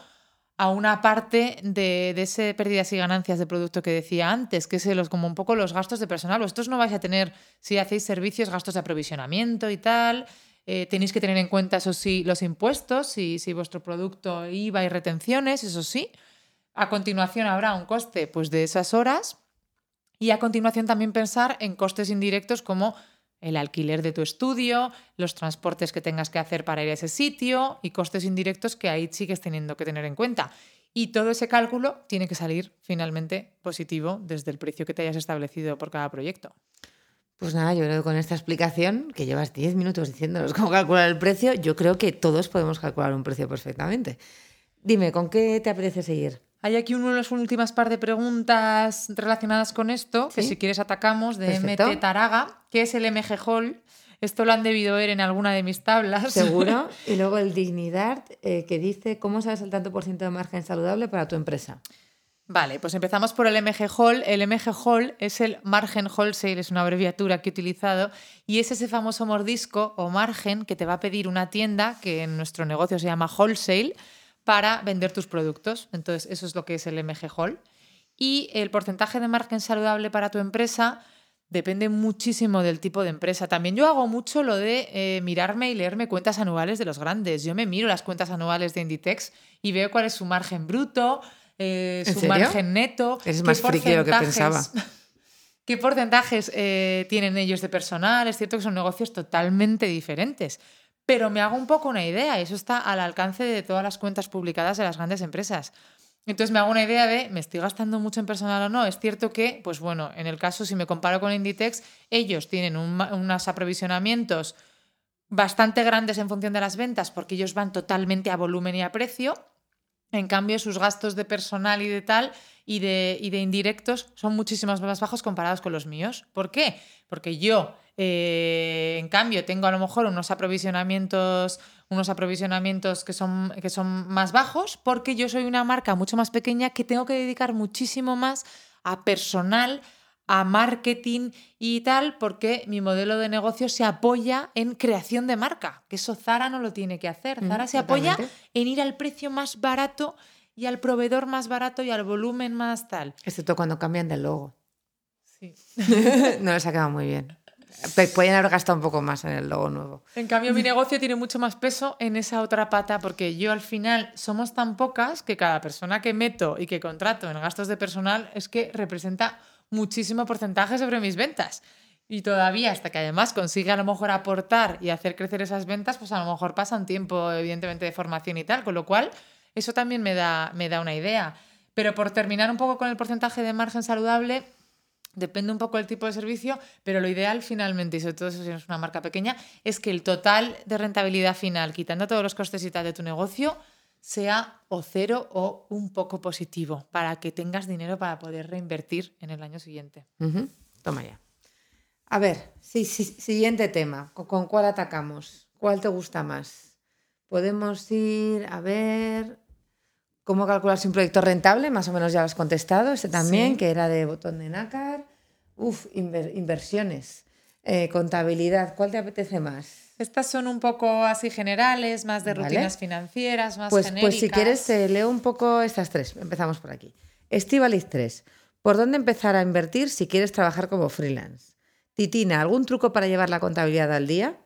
a una parte de, de, ese pérdidas y ganancias de producto que decía antes, que es los, como un poco los gastos de personal. Vosotros no vais a tener, si hacéis servicios, gastos de aprovisionamiento y tal. Eh, tenéis que tener en cuenta, eso sí, los impuestos, si, si vuestro producto IVA y retenciones, eso sí. A continuación habrá un coste pues, de esas horas y a continuación también pensar en costes indirectos como el alquiler de tu estudio, los transportes que tengas que hacer para ir a ese sitio y costes indirectos que ahí sigues teniendo que tener en cuenta. Y todo ese cálculo tiene que salir finalmente positivo desde el precio que te hayas establecido por cada proyecto. Pues nada, yo creo que con esta explicación, que llevas 10 minutos diciéndonos cómo calcular el precio, yo creo que todos podemos calcular un precio perfectamente. Dime, ¿con qué te apetece seguir? Hay aquí unas últimas par de preguntas relacionadas con esto, que si quieres atacamos, de MT Taraga, que es el MG Hall. Esto lo han debido ver en alguna de mis tablas. Seguro. Y luego el Dignidad, eh, que dice, ¿cómo sabes el tanto por ciento de margen saludable para tu empresa? Vale, pues empezamos por el MG Hall. El MG Hall es el Margen Wholesale, es una abreviatura que he utilizado, y es ese famoso mordisco o margen que te va a pedir una tienda que en nuestro negocio se llama Wholesale para vender tus productos. Entonces, eso es lo que es el MG Hall. Y el porcentaje de margen saludable para tu empresa depende muchísimo del tipo de empresa. También yo hago mucho lo de eh, mirarme y leerme cuentas anuales de los grandes. Yo me miro las cuentas anuales de Inditex y veo cuál es su margen bruto, eh, su margen neto. Es más friki de lo que pensaba. ¿Qué porcentajes eh, tienen ellos de personal? Es cierto que son negocios totalmente diferentes pero me hago un poco una idea, eso está al alcance de todas las cuentas publicadas de las grandes empresas. Entonces me hago una idea de, ¿me estoy gastando mucho en personal o no? Es cierto que, pues bueno, en el caso, si me comparo con Inditex, ellos tienen unos aprovisionamientos bastante grandes en función de las ventas porque ellos van totalmente a volumen y a precio. En cambio, sus gastos de personal y de tal y de, y de indirectos son muchísimos más bajos comparados con los míos. ¿Por qué? Porque yo eh, en cambio, tengo a lo mejor unos aprovisionamientos, unos aprovisionamientos que son, que son más bajos porque yo soy una marca mucho más pequeña que tengo que dedicar muchísimo más a personal, a marketing y tal, porque mi modelo de negocio se apoya en creación de marca, que eso Zara no lo tiene que hacer. Zara se apoya en ir al precio más barato y al proveedor más barato y al volumen más tal. Excepto cuando cambian de logo. Sí. no les ha quedado muy bien. Pueden haber gastado un poco más en el logo nuevo. En cambio, mi negocio tiene mucho más peso en esa otra pata porque yo al final somos tan pocas que cada persona que meto y que contrato en gastos de personal es que representa muchísimo porcentaje sobre mis ventas. Y todavía, hasta que además consigue a lo mejor aportar y hacer crecer esas ventas, pues a lo mejor pasa un tiempo, evidentemente, de formación y tal, con lo cual eso también me da, me da una idea. Pero por terminar un poco con el porcentaje de margen saludable, Depende un poco del tipo de servicio, pero lo ideal finalmente, y sobre todo si es una marca pequeña, es que el total de rentabilidad final, quitando todos los costes y tal de tu negocio, sea o cero o un poco positivo, para que tengas dinero para poder reinvertir en el año siguiente. Toma ya. A ver, sí, siguiente tema. ¿Con cuál atacamos? ¿Cuál te gusta más? Podemos ir a ver ¿Cómo calcularse un proyecto rentable? Más o menos ya lo has contestado. Este también, que era de botón de nácar. Uf, inversiones. Eh, contabilidad, ¿cuál te apetece más? Estas son un poco así generales, más de rutinas financieras, más pues, genéricas. Pues si quieres, eh, leo un poco estas tres. Empezamos por aquí. Estivalis 3. ¿Por dónde empezar a invertir si quieres trabajar como freelance? Titina, ¿algún truco para llevar la contabilidad al día?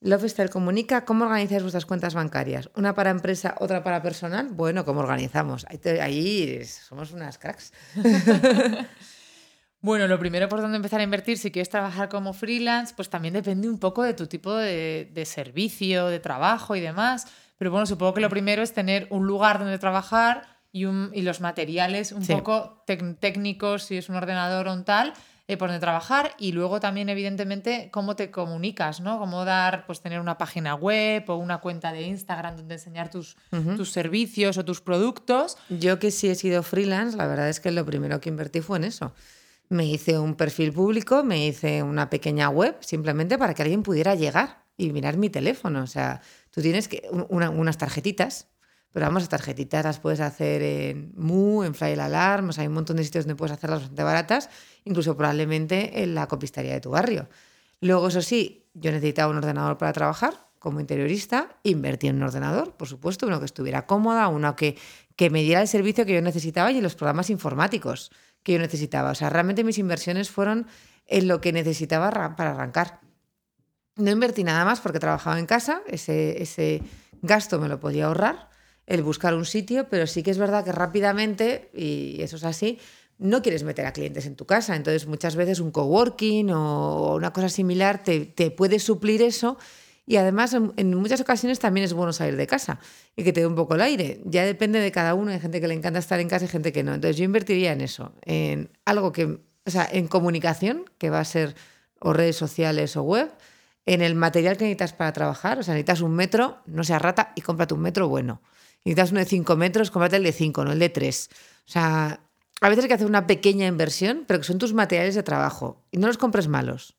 Lofestyle comunica cómo organizáis vuestras cuentas bancarias. Una para empresa, otra para personal. Bueno, ¿cómo organizamos? Ahí, somos unas cracks. bueno, lo primero por dónde empezar a invertir, si quieres trabajar como freelance, pues también depende un poco de tu tipo de, de servicio, de trabajo y demás. Pero bueno, supongo que lo primero es tener un lugar donde trabajar y, un, y los materiales un poco técnicos, si es un ordenador o un tal, eh, por donde trabajar y luego también evidentemente cómo te comunicas, ¿no? Cómo dar, pues tener una página web o una cuenta de Instagram donde enseñar tus, tus servicios o tus productos. Yo que sí he sido freelance, la verdad es que lo primero que invertí fue en eso. Me hice un perfil público, me hice una pequeña web simplemente para que alguien pudiera llegar y mirar mi teléfono. O sea, tú tienes unas tarjetitas pero vamos, las tarjetitas las puedes hacer en Mu, en Fly Alarm, hay un montón de sitios donde puedes hacerlas bastante baratas, incluso probablemente en la copistería de tu barrio. Luego, eso sí, yo necesitaba un ordenador para trabajar como interiorista, invertí en un ordenador, por supuesto, uno que estuviera cómoda, uno que, que me diera el servicio que yo necesitaba y los programas informáticos que yo necesitaba. O sea, realmente mis inversiones fueron en lo que necesitaba para arrancar. No invertí nada más porque trabajaba en casa, ese, ese gasto me lo podía ahorrar el buscar un sitio, pero sí que es verdad que rápidamente, y eso es así, no quieres meter a clientes en tu casa. Entonces, muchas veces un coworking o una cosa similar te, te puede suplir eso. Y además, en, muchas ocasiones también es bueno salir de casa y que te dé un poco el aire. Ya depende de cada uno. Hay gente que le encanta estar en casa y gente que no. Entonces, yo invertiría en eso, en algo que, o sea, en comunicación, que va a ser o redes sociales o web, en el material que necesitas para trabajar. O sea, necesitas un metro, no seas rata y cómprate un metro bueno necesitas uno de 5 metros, cómprate el de 5, no el de 3. O sea, a veces hay que hacer una pequeña inversión, pero que son tus materiales de trabajo. Y no los compres malos.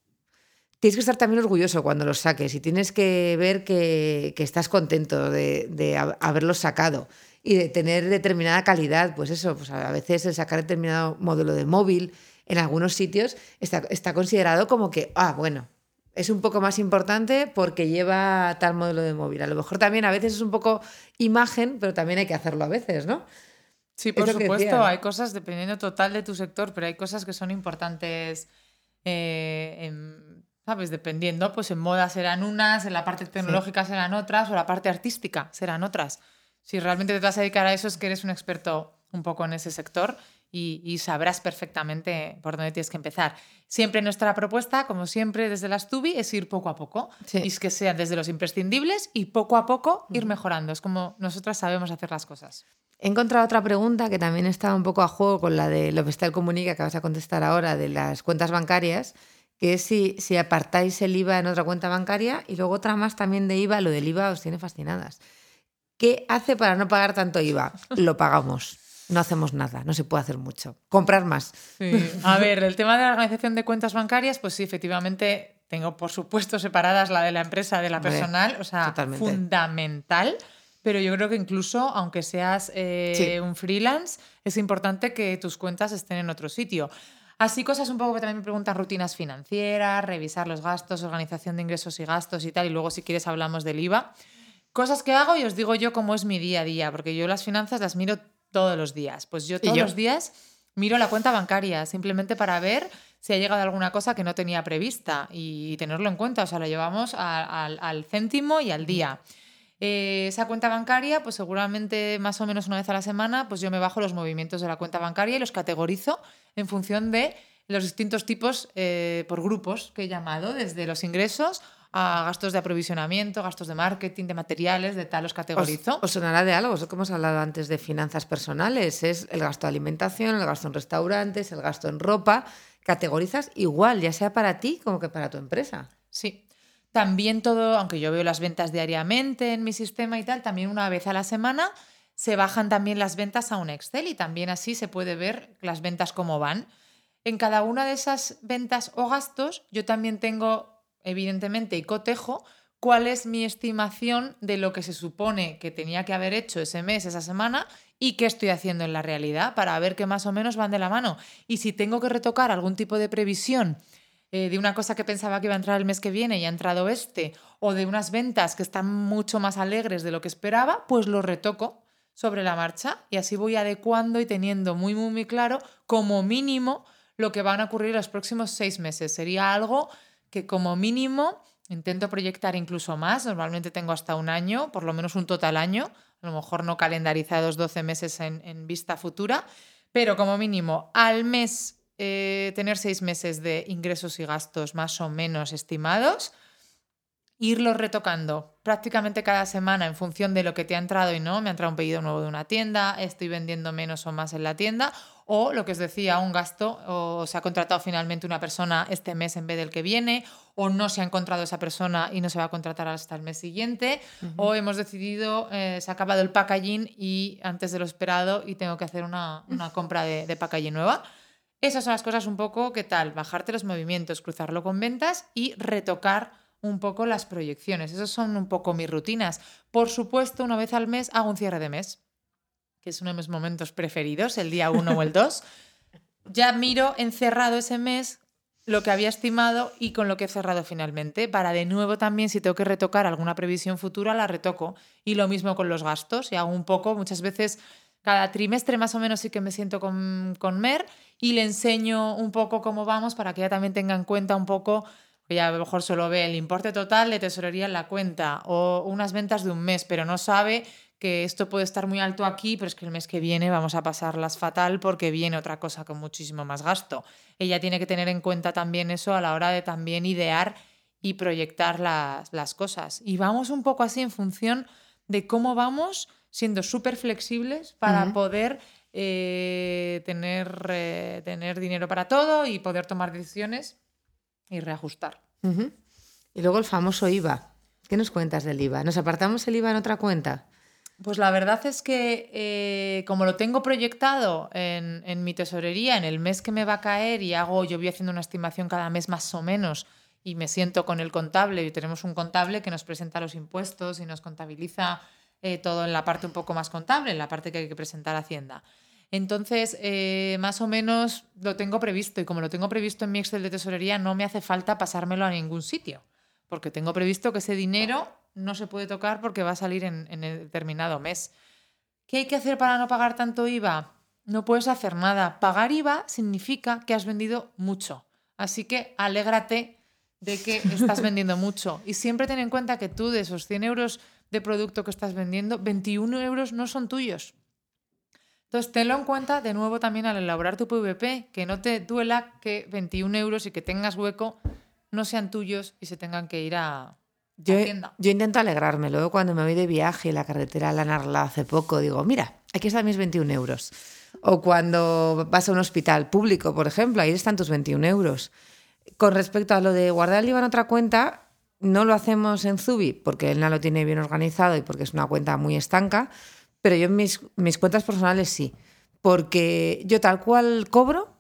Tienes que estar también orgulloso cuando los saques y tienes que ver que, estás contento de, haberlos sacado y de tener determinada calidad. Pues eso, pues a veces el sacar determinado modelo de móvil en algunos sitios está, está considerado como que, ah, bueno, es un poco más importante porque lleva tal modelo de móvil. A lo mejor también a veces es un poco imagen, pero también hay que hacerlo a veces, ¿no? Sí, por supuesto, hay cosas, dependiendo total de tu sector, pero hay cosas que son importantes, eh, ¿sabes? Dependiendo, pues en moda serán unas, en la parte tecnológica serán otras, o la parte artística serán otras. Si realmente te vas a dedicar a eso es que eres un experto un poco en ese sector y, sabrás perfectamente por dónde tienes que empezar. Siempre nuestra propuesta, como siempre desde las Tubi, es ir poco a poco. Y es que sean desde los imprescindibles y poco a poco ir mejorando. Es como nosotras sabemos hacer las cosas. He encontrado otra pregunta que también está un poco a juego con la de lo que está el comunica que vas a contestar ahora de las cuentas bancarias, que es si, si apartáis el IVA en otra cuenta bancaria y luego otra más también de IVA, lo del IVA os tiene fascinadas. ¿Qué hace para no pagar tanto IVA? Lo pagamos no hacemos nada, no se puede hacer mucho. Comprar más. A ver, el tema de la organización de cuentas bancarias, pues sí, efectivamente, tengo por supuesto separadas la de la empresa de la personal, o sea, fundamental. Pero yo creo que incluso, aunque seas eh, un freelance, es importante que tus cuentas estén en otro sitio. Así cosas un poco que también me preguntan rutinas financieras, revisar los gastos, organización de ingresos y gastos y tal, y luego si quieres hablamos del IVA. Cosas que hago y os digo yo cómo es mi día a día, porque yo las finanzas las miro todos los días. Pues yo todos los días miro la cuenta bancaria simplemente para ver si ha llegado alguna cosa que no tenía prevista y tenerlo en cuenta. O sea, lo llevamos al céntimo y al día. Eh, esa cuenta bancaria, pues seguramente más o menos una vez a la semana, pues yo me bajo los movimientos de la cuenta bancaria y los categorizo en función de los distintos tipos eh, por grupos que he llamado, desde los ingresos a gastos de aprovisionamiento, gastos de marketing, de materiales, de tal, los categorizo. Os, sonará de algo, eso que hemos hablado antes de finanzas personales, es el gasto de alimentación, el gasto en restaurantes, el gasto en ropa, categorizas igual, ya sea para ti como que para tu empresa. Sí. También todo, aunque yo veo las ventas diariamente en mi sistema y tal, también una vez a la semana se bajan también las ventas a un Excel y también así se puede ver las ventas cómo van. En cada una de esas ventas o gastos yo también tengo evidentemente, y cotejo cuál es mi estimación de lo que se supone que tenía que haber hecho ese mes, esa semana, y qué estoy haciendo en la realidad para ver que más o menos van de la mano. Y si tengo que retocar algún tipo de previsión eh, de una cosa que pensaba que iba a entrar el mes que viene y ha entrado este, o de unas ventas que están mucho más alegres de lo que esperaba, pues lo retoco sobre la marcha y así voy adecuando y teniendo muy, muy, muy claro como mínimo lo que van a ocurrir los próximos seis meses. Sería algo que como mínimo intento proyectar incluso más, normalmente tengo hasta un año, por lo menos un total año, a lo mejor no calendarizados 12 meses en, vista futura, pero como mínimo al mes eh, tener seis meses de ingresos y gastos más o menos estimados irlos retocando prácticamente cada semana en función de lo que te ha entrado y no. Me ha entrado un pedido nuevo de una tienda, estoy vendiendo menos o más en la tienda, o lo que os decía, un gasto, o se ha contratado finalmente una persona este mes en vez del que viene, o no se ha encontrado esa persona y no se va a contratar hasta el mes siguiente, o hemos decidido, eh, se ha acabado el packaging y antes de lo esperado y tengo que hacer una, compra de, de packaging nueva. Esas son las cosas un poco, ¿qué tal? Bajarte los movimientos, cruzarlo con ventas y retocar un poco las proyecciones. Esas son un poco mis rutinas. Por supuesto, una vez al mes hago un cierre de mes, que es uno de mis momentos preferidos, el día 1 o el 2. Ya miro encerrado ese mes lo que había estimado y con lo que he cerrado finalmente, para de nuevo también si tengo que retocar alguna previsión futura, la retoco. Y lo mismo con los gastos, y hago un poco, muchas veces cada trimestre más o menos sí que me siento con, con Mer y le enseño un poco cómo vamos para que ella también tenga en cuenta un poco ya a lo mejor solo ve el importe total de tesorería en la cuenta o unas ventas de un mes, pero no sabe que esto puede estar muy alto aquí, pero es que el mes que viene vamos a pasarlas fatal porque viene otra cosa con muchísimo más gasto. Ella tiene que tener en cuenta también eso a la hora de también idear y proyectar las, las cosas. Y vamos un poco así en función de cómo vamos siendo súper flexibles para poder eh, tener, eh, tener dinero para todo y poder tomar decisiones y reajustar. Y luego el famoso IVA. ¿Qué nos cuentas del IVA? ¿Nos apartamos el IVA en otra cuenta? Pues la verdad es que eh, como lo tengo proyectado en, en, mi tesorería, en el mes que me va a caer y hago, yo voy haciendo una estimación cada mes más o menos y me siento con el contable y tenemos un contable que nos presenta los impuestos y nos contabiliza eh, todo en la parte un poco más contable, en la parte que hay que presentar a Hacienda. Entonces, eh, más o menos lo tengo previsto y como lo tengo previsto en mi Excel de tesorería, no me hace falta pasármelo a ningún sitio, porque tengo previsto que ese dinero no se puede tocar porque va a salir en, en determinado mes. ¿Qué hay que hacer para no pagar tanto IVA? No puedes hacer nada. Pagar IVA significa que has vendido mucho. Así que alégrate de que estás vendiendo mucho. Y siempre ten en cuenta que tú de esos 100 euros de producto que estás vendiendo, 21 euros no son tuyos. Entonces, tenlo en cuenta de nuevo también al elaborar tu PVP, que no te duela que 21 euros y que tengas hueco no sean tuyos y se tengan que ir a, yo, yo intento alegrarme. Luego, cuando me voy de viaje y la carretera la Narla hace poco, digo, mira, aquí están mis 21 euros. O cuando vas a un hospital público, por ejemplo, ahí están tus 21 euros. Con respecto a lo de guardar el IVA en otra cuenta, no lo hacemos en Zubi porque él no lo tiene bien organizado y porque es una cuenta muy estanca pero yo en mis, mis cuentas personales sí, porque yo tal cual cobro,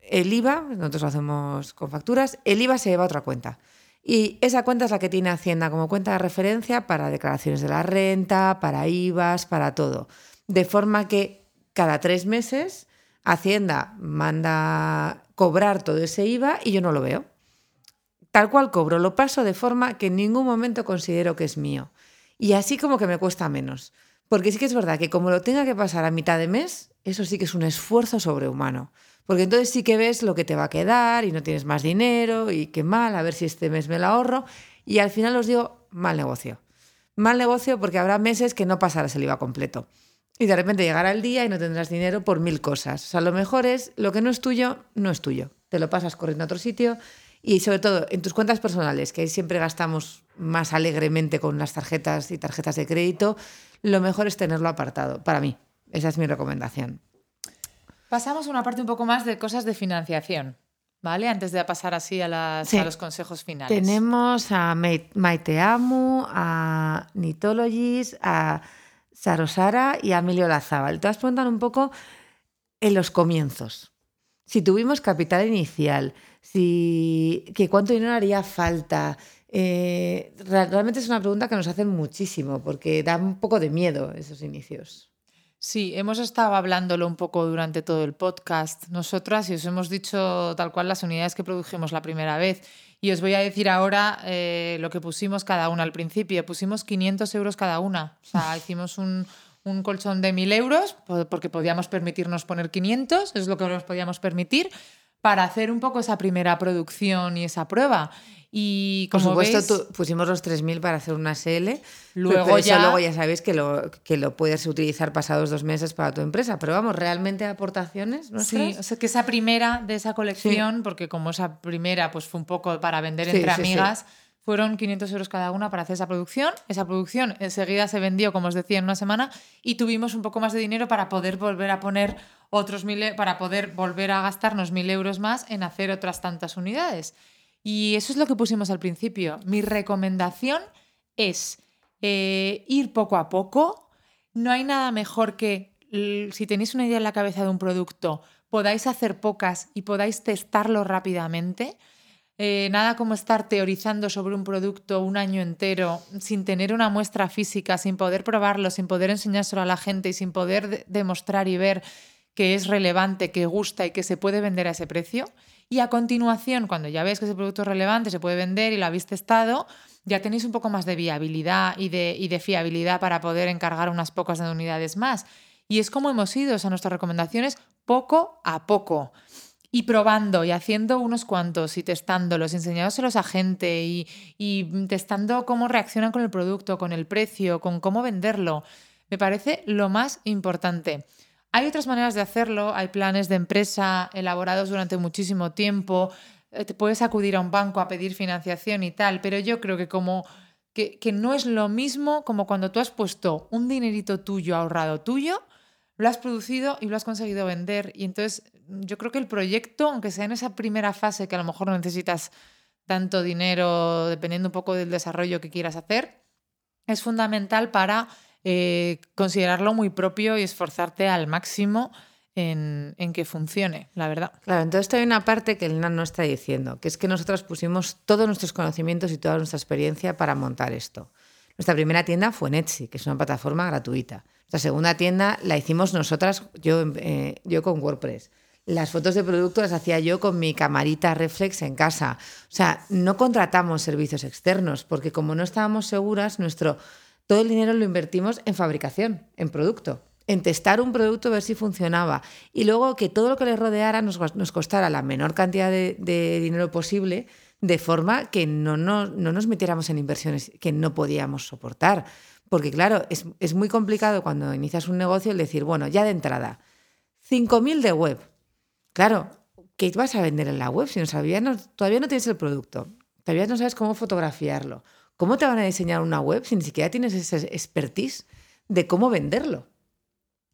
el IVA, nosotros lo hacemos con facturas, el IVA se lleva a otra cuenta. Y esa cuenta es la que tiene Hacienda como cuenta de referencia para declaraciones de la renta, para IVAs, para todo. De forma que cada tres meses Hacienda manda cobrar todo ese IVA y yo no lo veo. Tal cual cobro, lo paso de forma que en ningún momento considero que es mío. Y así como que me cuesta menos. Porque sí que es verdad que como lo tenga que pasar a mitad de mes, eso sí que es un esfuerzo sobrehumano. Porque entonces sí que ves lo que te va a quedar y no tienes más dinero y qué mal, a ver si este mes me lo ahorro. Y al final os digo, mal negocio. Mal negocio porque habrá meses que no pasarás el IVA completo. Y de repente llegará el día y no tendrás dinero por mil cosas. O sea, lo mejor es lo que no es tuyo, no es tuyo. Te lo pasas corriendo a otro sitio y sobre todo en tus cuentas personales, que ahí siempre gastamos más alegremente con las tarjetas y tarjetas de crédito, lo mejor es tenerlo apartado, para mí. Esa es mi recomendación. Pasamos a una parte un poco más de cosas de financiación, ¿vale? Antes de pasar así a, los consejos finales. Tenemos a Maiteamu, a Nitologis, a Sarosara y a Emilio Lazábal. Te vas preguntar un poco en los comienzos. Si tuvimos capital inicial, si, que cuánto dinero haría falta, eh, realmente es una pregunta que nos hacen muchísimo porque da un poco de miedo esos inicios. Sí, hemos estado hablándolo un poco durante todo el podcast. Nosotras, y os hemos dicho tal cual las unidades que produjimos la primera vez. Y os voy a decir ahora eh, lo que pusimos cada una al principio. Pusimos 500 euros cada una. O sea, hicimos un, un colchón de 1.000 euros porque podíamos permitirnos poner 500, es lo que nos podíamos permitir, para hacer un poco esa primera producción y esa prueba. Y como Por supuesto, pusimos los 3.000 para hacer una SL. Luego ya... luego ya sabéis que lo, que lo puedes utilizar pasados dos meses para tu empresa. Pero vamos, ¿realmente aportaciones Sí, o sea, que esa primera de esa colección, porque como esa primera pues fue un poco para vender entre amigas, fueron 500 euros cada una para hacer esa producción. Esa producción enseguida se vendió, como os decía, en una semana y tuvimos un poco más de dinero para poder volver a poner otros mil, e, para poder volver a gastarnos mil euros más en hacer otras tantas unidades. Y eso es lo que pusimos al principio. Mi recomendación es eh, ir poco a poco. No hay nada mejor que si tenéis una idea en la cabeza de un producto, podáis hacer pocas y podáis testarlo rápidamente. Eh, nada como estar teorizando sobre un producto un año entero sin tener una muestra física, sin poder probarlo, sin poder enseñárselo a la gente y sin poder demostrar y ver que es relevante, que gusta y que se puede vender a ese precio. Y a continuación, cuando ya ves que ese producto es relevante, se puede vender y lo habéis testado, ya tenéis un poco más de viabilidad y de, fiabilidad para poder encargar unas pocas de unidades más. Y es como hemos ido, sea, nuestras recomendaciones poco a poco y probando y haciendo unos cuantos y testándolos, enseñándoselos a gente y, testando cómo reaccionan con el producto, con el precio, con cómo venderlo. Me parece lo más importante. Hay otras maneras de hacerlo, hay planes de empresa elaborados durante muchísimo tiempo, eh, te puedes acudir a un banco a pedir financiación y tal, pero yo creo que como que, que no es lo mismo como cuando tú has puesto un dinerito tuyo ahorrado tuyo, lo has producido y lo has conseguido vender. Y entonces yo creo que el proyecto, aunque sea en esa primera fase que a lo mejor no necesitas tanto dinero, dependiendo un poco del desarrollo que quieras hacer, es fundamental para eh, considerarlo muy propio y esforzarte al máximo en, que funcione, la verdad. Claro, entonces hay una parte que Elena no está diciendo, que es que nosotros pusimos todos nuestros conocimientos y toda nuestra experiencia para montar esto. Nuestra primera tienda fue Etsy, que es una plataforma gratuita. Nuestra segunda tienda la hicimos nosotras, yo, eh, yo con WordPress. Las fotos de producto las hacía yo con mi camarita reflex en casa. O sea, no contratamos servicios externos porque como no estábamos seguras, nuestro todo el dinero lo invertimos en fabricación, en producto, en testar un producto, ver si funcionaba y luego que todo lo que le rodeara nos, costara la menor cantidad de, dinero posible de forma que no, no, no, nos metiéramos en inversiones que no podíamos soportar. Porque claro, es, es muy complicado cuando inicias un negocio el decir, bueno, ya de entrada, 5.000 de web, Claro, ¿qué vas a vender en la web si no sabías, todavía no tienes el producto? Todavía no sabes cómo fotografiarlo. ¿Cómo te van a diseñar una web si ni siquiera tienes ese expertise de cómo venderlo?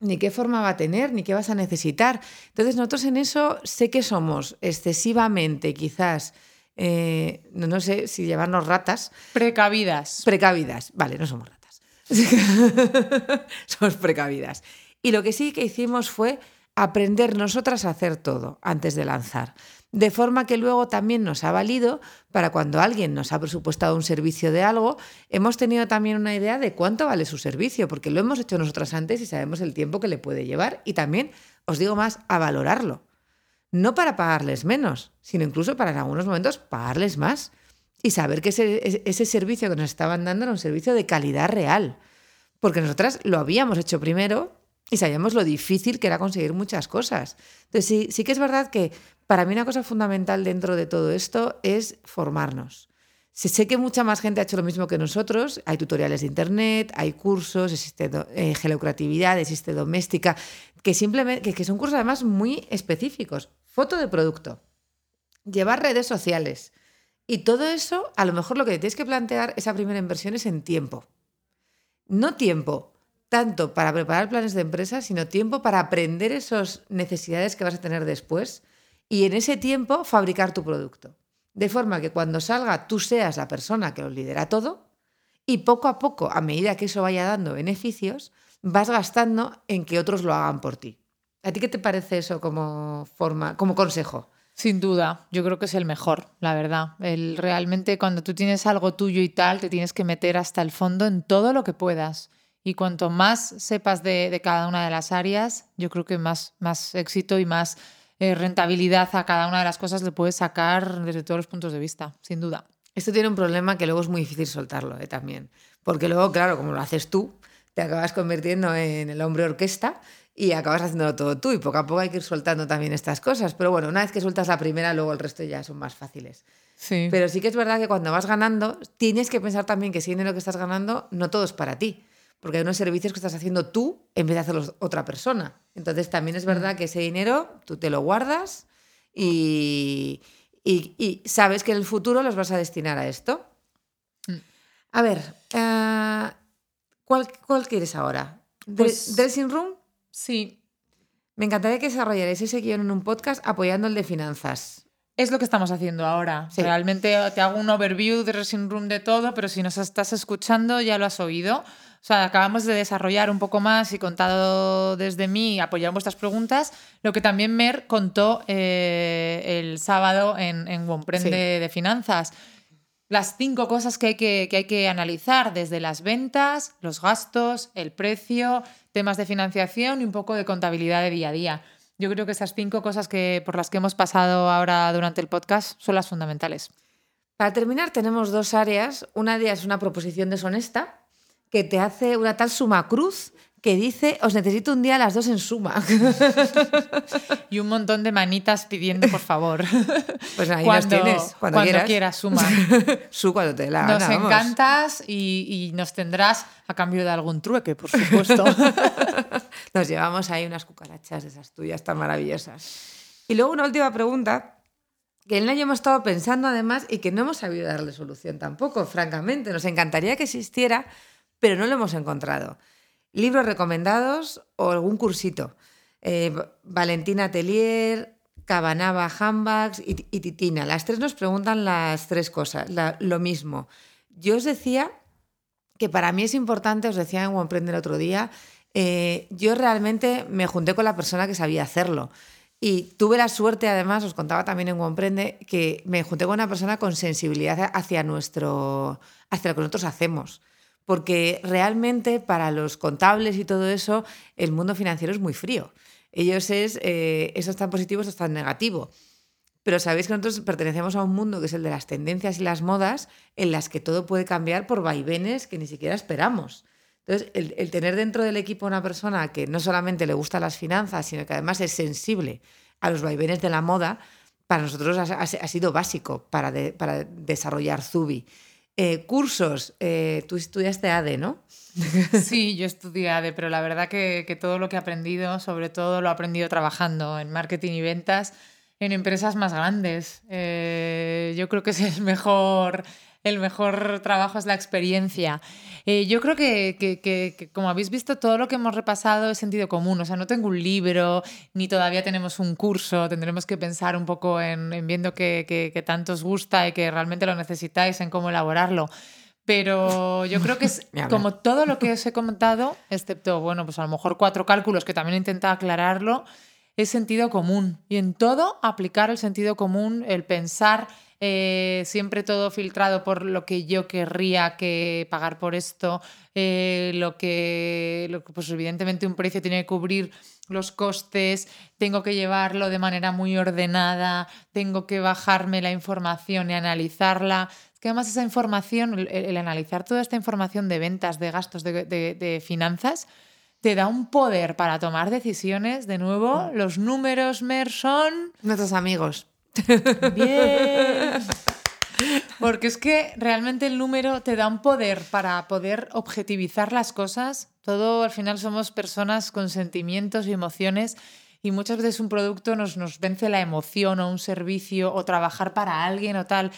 Ni qué forma va a tener, ni qué vas a necesitar. Entonces, nosotros en eso sé que somos excesivamente, quizás, eh, no, sé si llevarnos ratas. Precavidas. Precavidas. Vale, no somos ratas. somos precavidas. Y lo que sí que hicimos fue aprender nosotras a hacer todo antes de lanzar. De forma que luego también nos ha valido para cuando alguien nos ha presupuestado un servicio de algo, hemos tenido también una idea de cuánto vale su servicio, porque lo hemos hecho nosotras antes y sabemos el tiempo que le puede llevar y también, os digo más, a valorarlo. No para pagarles menos, sino incluso para en algunos momentos pagarles más y saber que ese, ese servicio que nos estaban dando era un servicio de calidad real. Porque nosotras lo habíamos hecho primero y sabíamos lo difícil que era conseguir muchas cosas. Entonces, sí, sí que es verdad que para mí una cosa fundamental dentro de todo esto es formarnos. Sé que mucha más gente ha hecho lo mismo que nosotros. Hay tutoriales de internet, hay cursos, existe eh, existe doméstica, que simplemente que, son cursos además muy específicos. Foto de producto, llevar redes sociales. Y todo eso, a lo mejor lo que tienes que plantear esa primera inversión es en tiempo. No tiempo tanto para preparar planes de empresa, sino tiempo para aprender esas necesidades que vas a tener después y en ese tiempo fabricar tu producto. De forma que cuando salga tú seas la persona que lo lidera todo y poco a poco, a medida que eso vaya dando beneficios, vas gastando en que otros lo hagan por ti. ¿A ti qué te parece eso como forma, como consejo? Sin duda, yo creo que es el mejor, la verdad. Realmente cuando tú tienes algo tuyo y tal, te tienes que meter hasta el fondo en todo lo que puedas. Y cuanto más sepas de, cada una de las áreas, yo creo que más, más éxito y más eh, rentabilidad a cada una de las cosas le puedes sacar desde todos los puntos de vista, sin duda. Esto tiene un problema que luego es muy difícil soltarlo eh, también. Porque luego, claro, como lo haces tú, te acabas convirtiendo en el hombre orquesta y acabas haciéndolo todo tú. Y poco a poco hay que ir soltando también estas cosas. Pero bueno, una vez que sueltas la primera, luego el resto ya son más fáciles. Sí. Pero sí que es verdad que cuando vas ganando, tienes que pensar también que ese dinero que estás ganando, no todo es para ti porque hay unos servicios que estás haciendo tú en vez de hacerlos otra persona. Entonces también es verdad mm. que ese dinero tú te lo guardas y, y, sabes que en el futuro los vas a destinar a esto. A ver, eh, ¿cuál, ¿cuál quieres ahora? Pues- ¿Dressing Room? Sí, Me encantaría que desarrollarais ese guion en un podcast apoyando el de finanzas. Es lo que estamos haciendo ahora. Sí. Realmente te hago un overview de Dressing Room de todo, pero si nos estás escuchando ya lo has oído. O sea, acabamos de desarrollar un poco más y contado desde mí, apoyado en vuestras preguntas, lo que también Mer contó eh, el sábado en, en Womprende Sí. de finanzas. Las cinco cosas que hay que, que hay que analizar, desde las ventas, los gastos, el precio, temas de financiación y un poco de contabilidad de día a día. Yo creo que esas cinco cosas que, por las que hemos pasado ahora durante el podcast son las fundamentales. Para terminar, tenemos dos áreas. Una de ellas es una proposición deshonesta que te hace una tal suma cruz que dice, os necesito un día a las dos en suma. Y un montón de manitas pidiendo, por favor. Pues ahí cuando, los tienes, cuando, quieras. quieras, suma. Su cuando te la Nos gana, encantas y, y nos tendrás a cambio de algún trueque, por supuesto. Nos llevamos ahí unas cucarachas de esas tuyas tan maravillosas. Y luego una última pregunta que en la hemos estado pensando además y que no hemos sabido darle solución tampoco, francamente. Nos encantaría que existiera, pero no lo hemos encontrado. Libros recomendados o algún cursito. Eh, Valentina Atelier, Cabanaba Handbags y, Titina. Las tres nos preguntan las tres cosas, lo mismo. Yo os decía que para mí es importante, os decía en Emprende el otro día, eh, yo realmente me junté con la persona que sabía hacerlo. Y tuve la suerte, además, os contaba también en Emprende, que me junté con una persona con sensibilidad hacia, nuestro, hacia lo que nosotros hacemos. Porque realmente para los contables y todo eso, el mundo financiero es muy frío. Ellos es, eh, eso es tan positivo, eso es tan negativo. Pero sabéis que nosotros pertenecemos a un mundo que es el de las tendencias y las modas, en las que todo puede cambiar por vaivenes que ni siquiera esperamos. Entonces, el, tener dentro del equipo una persona que no solamente le gusta las finanzas, sino que además es sensible a los vaivenes de la moda, para nosotros ha, sido básico para, de- para desarrollar Zubi. Eh, cursos, eh, tú estudiaste ADE, ¿no? Sí, yo estudié ADE, pero la verdad que, que todo lo que he aprendido, sobre todo lo he aprendido trabajando en marketing y ventas en empresas más grandes. Eh, yo creo que es el mejor, el mejor trabajo, es la experiencia. Eh, yo creo que, que- que- que, como habéis visto, todo lo que hemos repasado es sentido común. O sea, no tengo un libro, ni todavía tenemos un curso. Tendremos que pensar un poco en, en viendo que, tanto os gusta y que realmente lo necesitáis, en cómo elaborarlo. Pero yo creo que es como todo lo que os he comentado, excepto, bueno, pues a lo mejor cuatro cálculos que también he intentado aclararlo, es sentido común. Y en todo aplicar el sentido común, el pensar eh, siempre todo filtrado por lo que yo querría que pagar por esto, eh, lo, que, lo que, pues evidentemente un precio tiene que cubrir los costes, tengo que llevarlo de manera muy ordenada, tengo que bajarme la información y analizarla. Es que además esa información, el, el analizar toda esta información de ventas, de gastos, de, de- de finanzas, te da un poder para tomar decisiones. De nuevo, los números, Mer, son... Nuestros amigos. Bien. Porque es que realmente el número te da un poder para poder objetivizar las cosas. Todo al final somos personas con sentimientos y emociones y muchas veces un producto nos, nos vence la emoción o un servicio o trabajar para alguien o tal.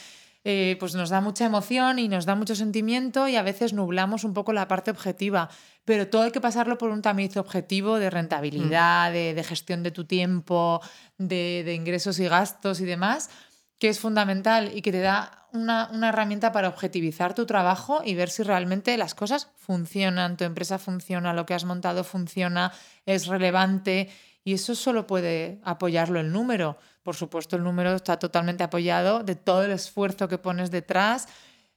eh, pues nos da mucha emoción y nos da mucho sentimiento y a veces nublamos un poco la parte objetiva. Pero todo hay que pasarlo por un tamiz objetivo de rentabilidad, de, de gestión de tu tiempo, de, de ingresos y gastos y demás que es fundamental y que te da una, una herramienta para objetivizar tu trabajo y ver si realmente las cosas funcionan, tu empresa funciona, lo que has montado funciona, es relevante y eso solo puede apoyarlo el número. Por supuesto, el número está totalmente apoyado de todo el esfuerzo que pones detrás,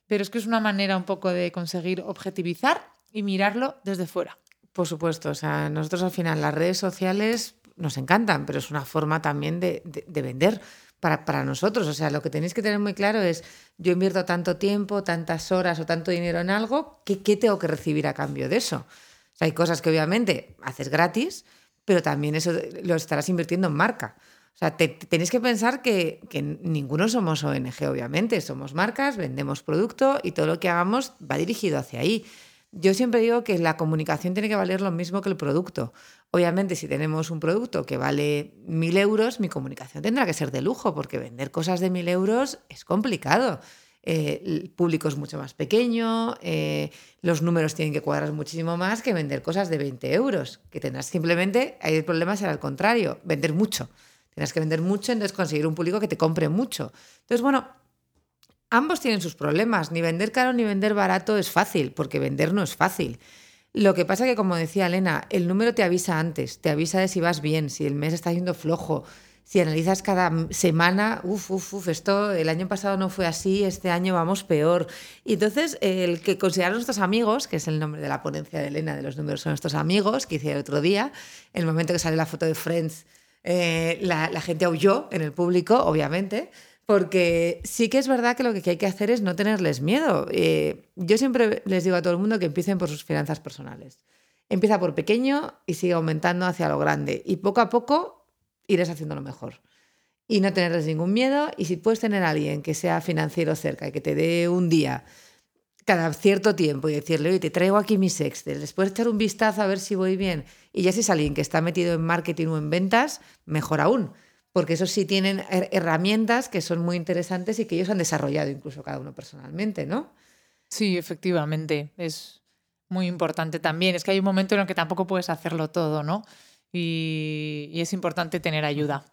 pero es que es una manera un poco de conseguir objetivizar y mirarlo desde fuera. Por supuesto, o sea, nosotros al final las redes sociales nos encantan, pero es una forma también de, de- de vender para, para nosotros. O sea, lo que tenéis que tener muy claro es, yo invierto tanto tiempo, tantas horas o tanto dinero en algo, ¿qué, qué tengo que recibir a cambio de eso? O sea, hay cosas que obviamente haces gratis, pero también eso lo estarás invirtiendo en marca. O sea, te- te- tenéis que pensar que, que ninguno somos ONG, obviamente, somos marcas, vendemos producto y todo lo que hagamos va dirigido hacia ahí. Yo siempre digo que la comunicación tiene que valer lo mismo que el producto. Obviamente, si tenemos un producto que vale mil euros, mi comunicación tendrá que ser de lujo, porque vender cosas de mil euros es complicado. eh, el público es mucho más pequeño, eh, los números tienen que cuadrar muchísimo más que vender cosas de 20 euros, que tendrás simplemente, hay el problema será al contrario, vender mucho. Tendrás que vender mucho, entonces conseguir un público que te compre mucho. Entonces, bueno, ambos tienen sus problemas. Ni vender caro ni vender barato es fácil, porque vender no es fácil. Lo que pasa que, como decía Elena, el número te avisa antes, te avisa de si vas bien, si el mes está yendo flojo, si analizas cada semana, uff, uff, uff, esto el año pasado no fue así, este año vamos peor. Entonces, el que consideran nuestros amigos, que es el nombre de la ponencia de Elena de los números son nuestros amigos, que hice el otro día, el momento que sale la foto de Friends, eh, la, gente aulló en el público, obviamente, porque sí que es verdad que lo que hay que hacer es no tenerles miedo. Eh, yo siempre les digo a todo el mundo que empiecen por sus finanzas personales. Empieza por pequeño y sigue aumentando hacia lo grande. Y poco a poco irás haciéndolo mejor. Y no tenerles ningún miedo. Y si puedes tener a alguien que sea financiero cerca y que te dé un día cada cierto tiempo y decirle, oye, te traigo aquí mis Excel, les puedes echar un vistazo a ver si voy bien. Y ya si es alguien que está metido en marketing o en ventas, mejor aún, porque esos sí tienen herramientas que son muy interesantes y que ellos han desarrollado incluso cada uno personalmente, ¿no? Sí, efectivamente, es muy importante también. Es que hay un momento en el que tampoco puedes hacerlo todo, ¿no? Y, y es importante tener ayuda.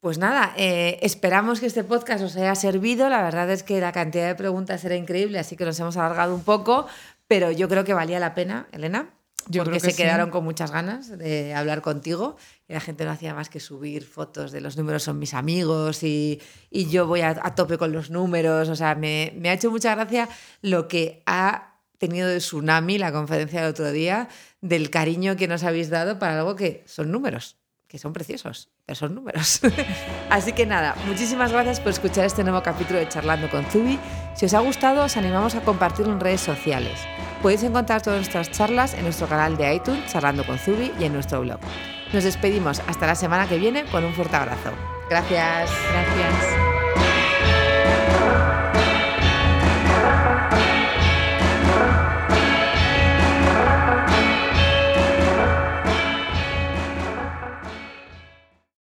Pues nada, eh, esperamos que este podcast os haya servido. La verdad es que la cantidad de preguntas era increíble, así que nos hemos alargado un poco, pero yo creo que valía la pena, Elena. Yo porque creo que se quedaron con muchas ganas de hablar contigo y la gente no hacía más que subir fotos de los números son mis amigos y, yo voy a, tope con los números. O sea, me, me ha hecho mucha gracia lo que ha tenido de tsunami la conferencia del otro día, del cariño que nos habéis dado para algo que son números que son preciosos, son números. Así que nada, muchísimas gracias por escuchar este nuevo capítulo de Charlando con Zubi. Si os ha gustado, os animamos a compartirlo en redes sociales. Podéis encontrar todas nuestras charlas en nuestro canal de iTunes, Charlando con Zubi, y en nuestro blog. Nos despedimos hasta la semana que viene con un fuerte abrazo. Gracias. Gracias.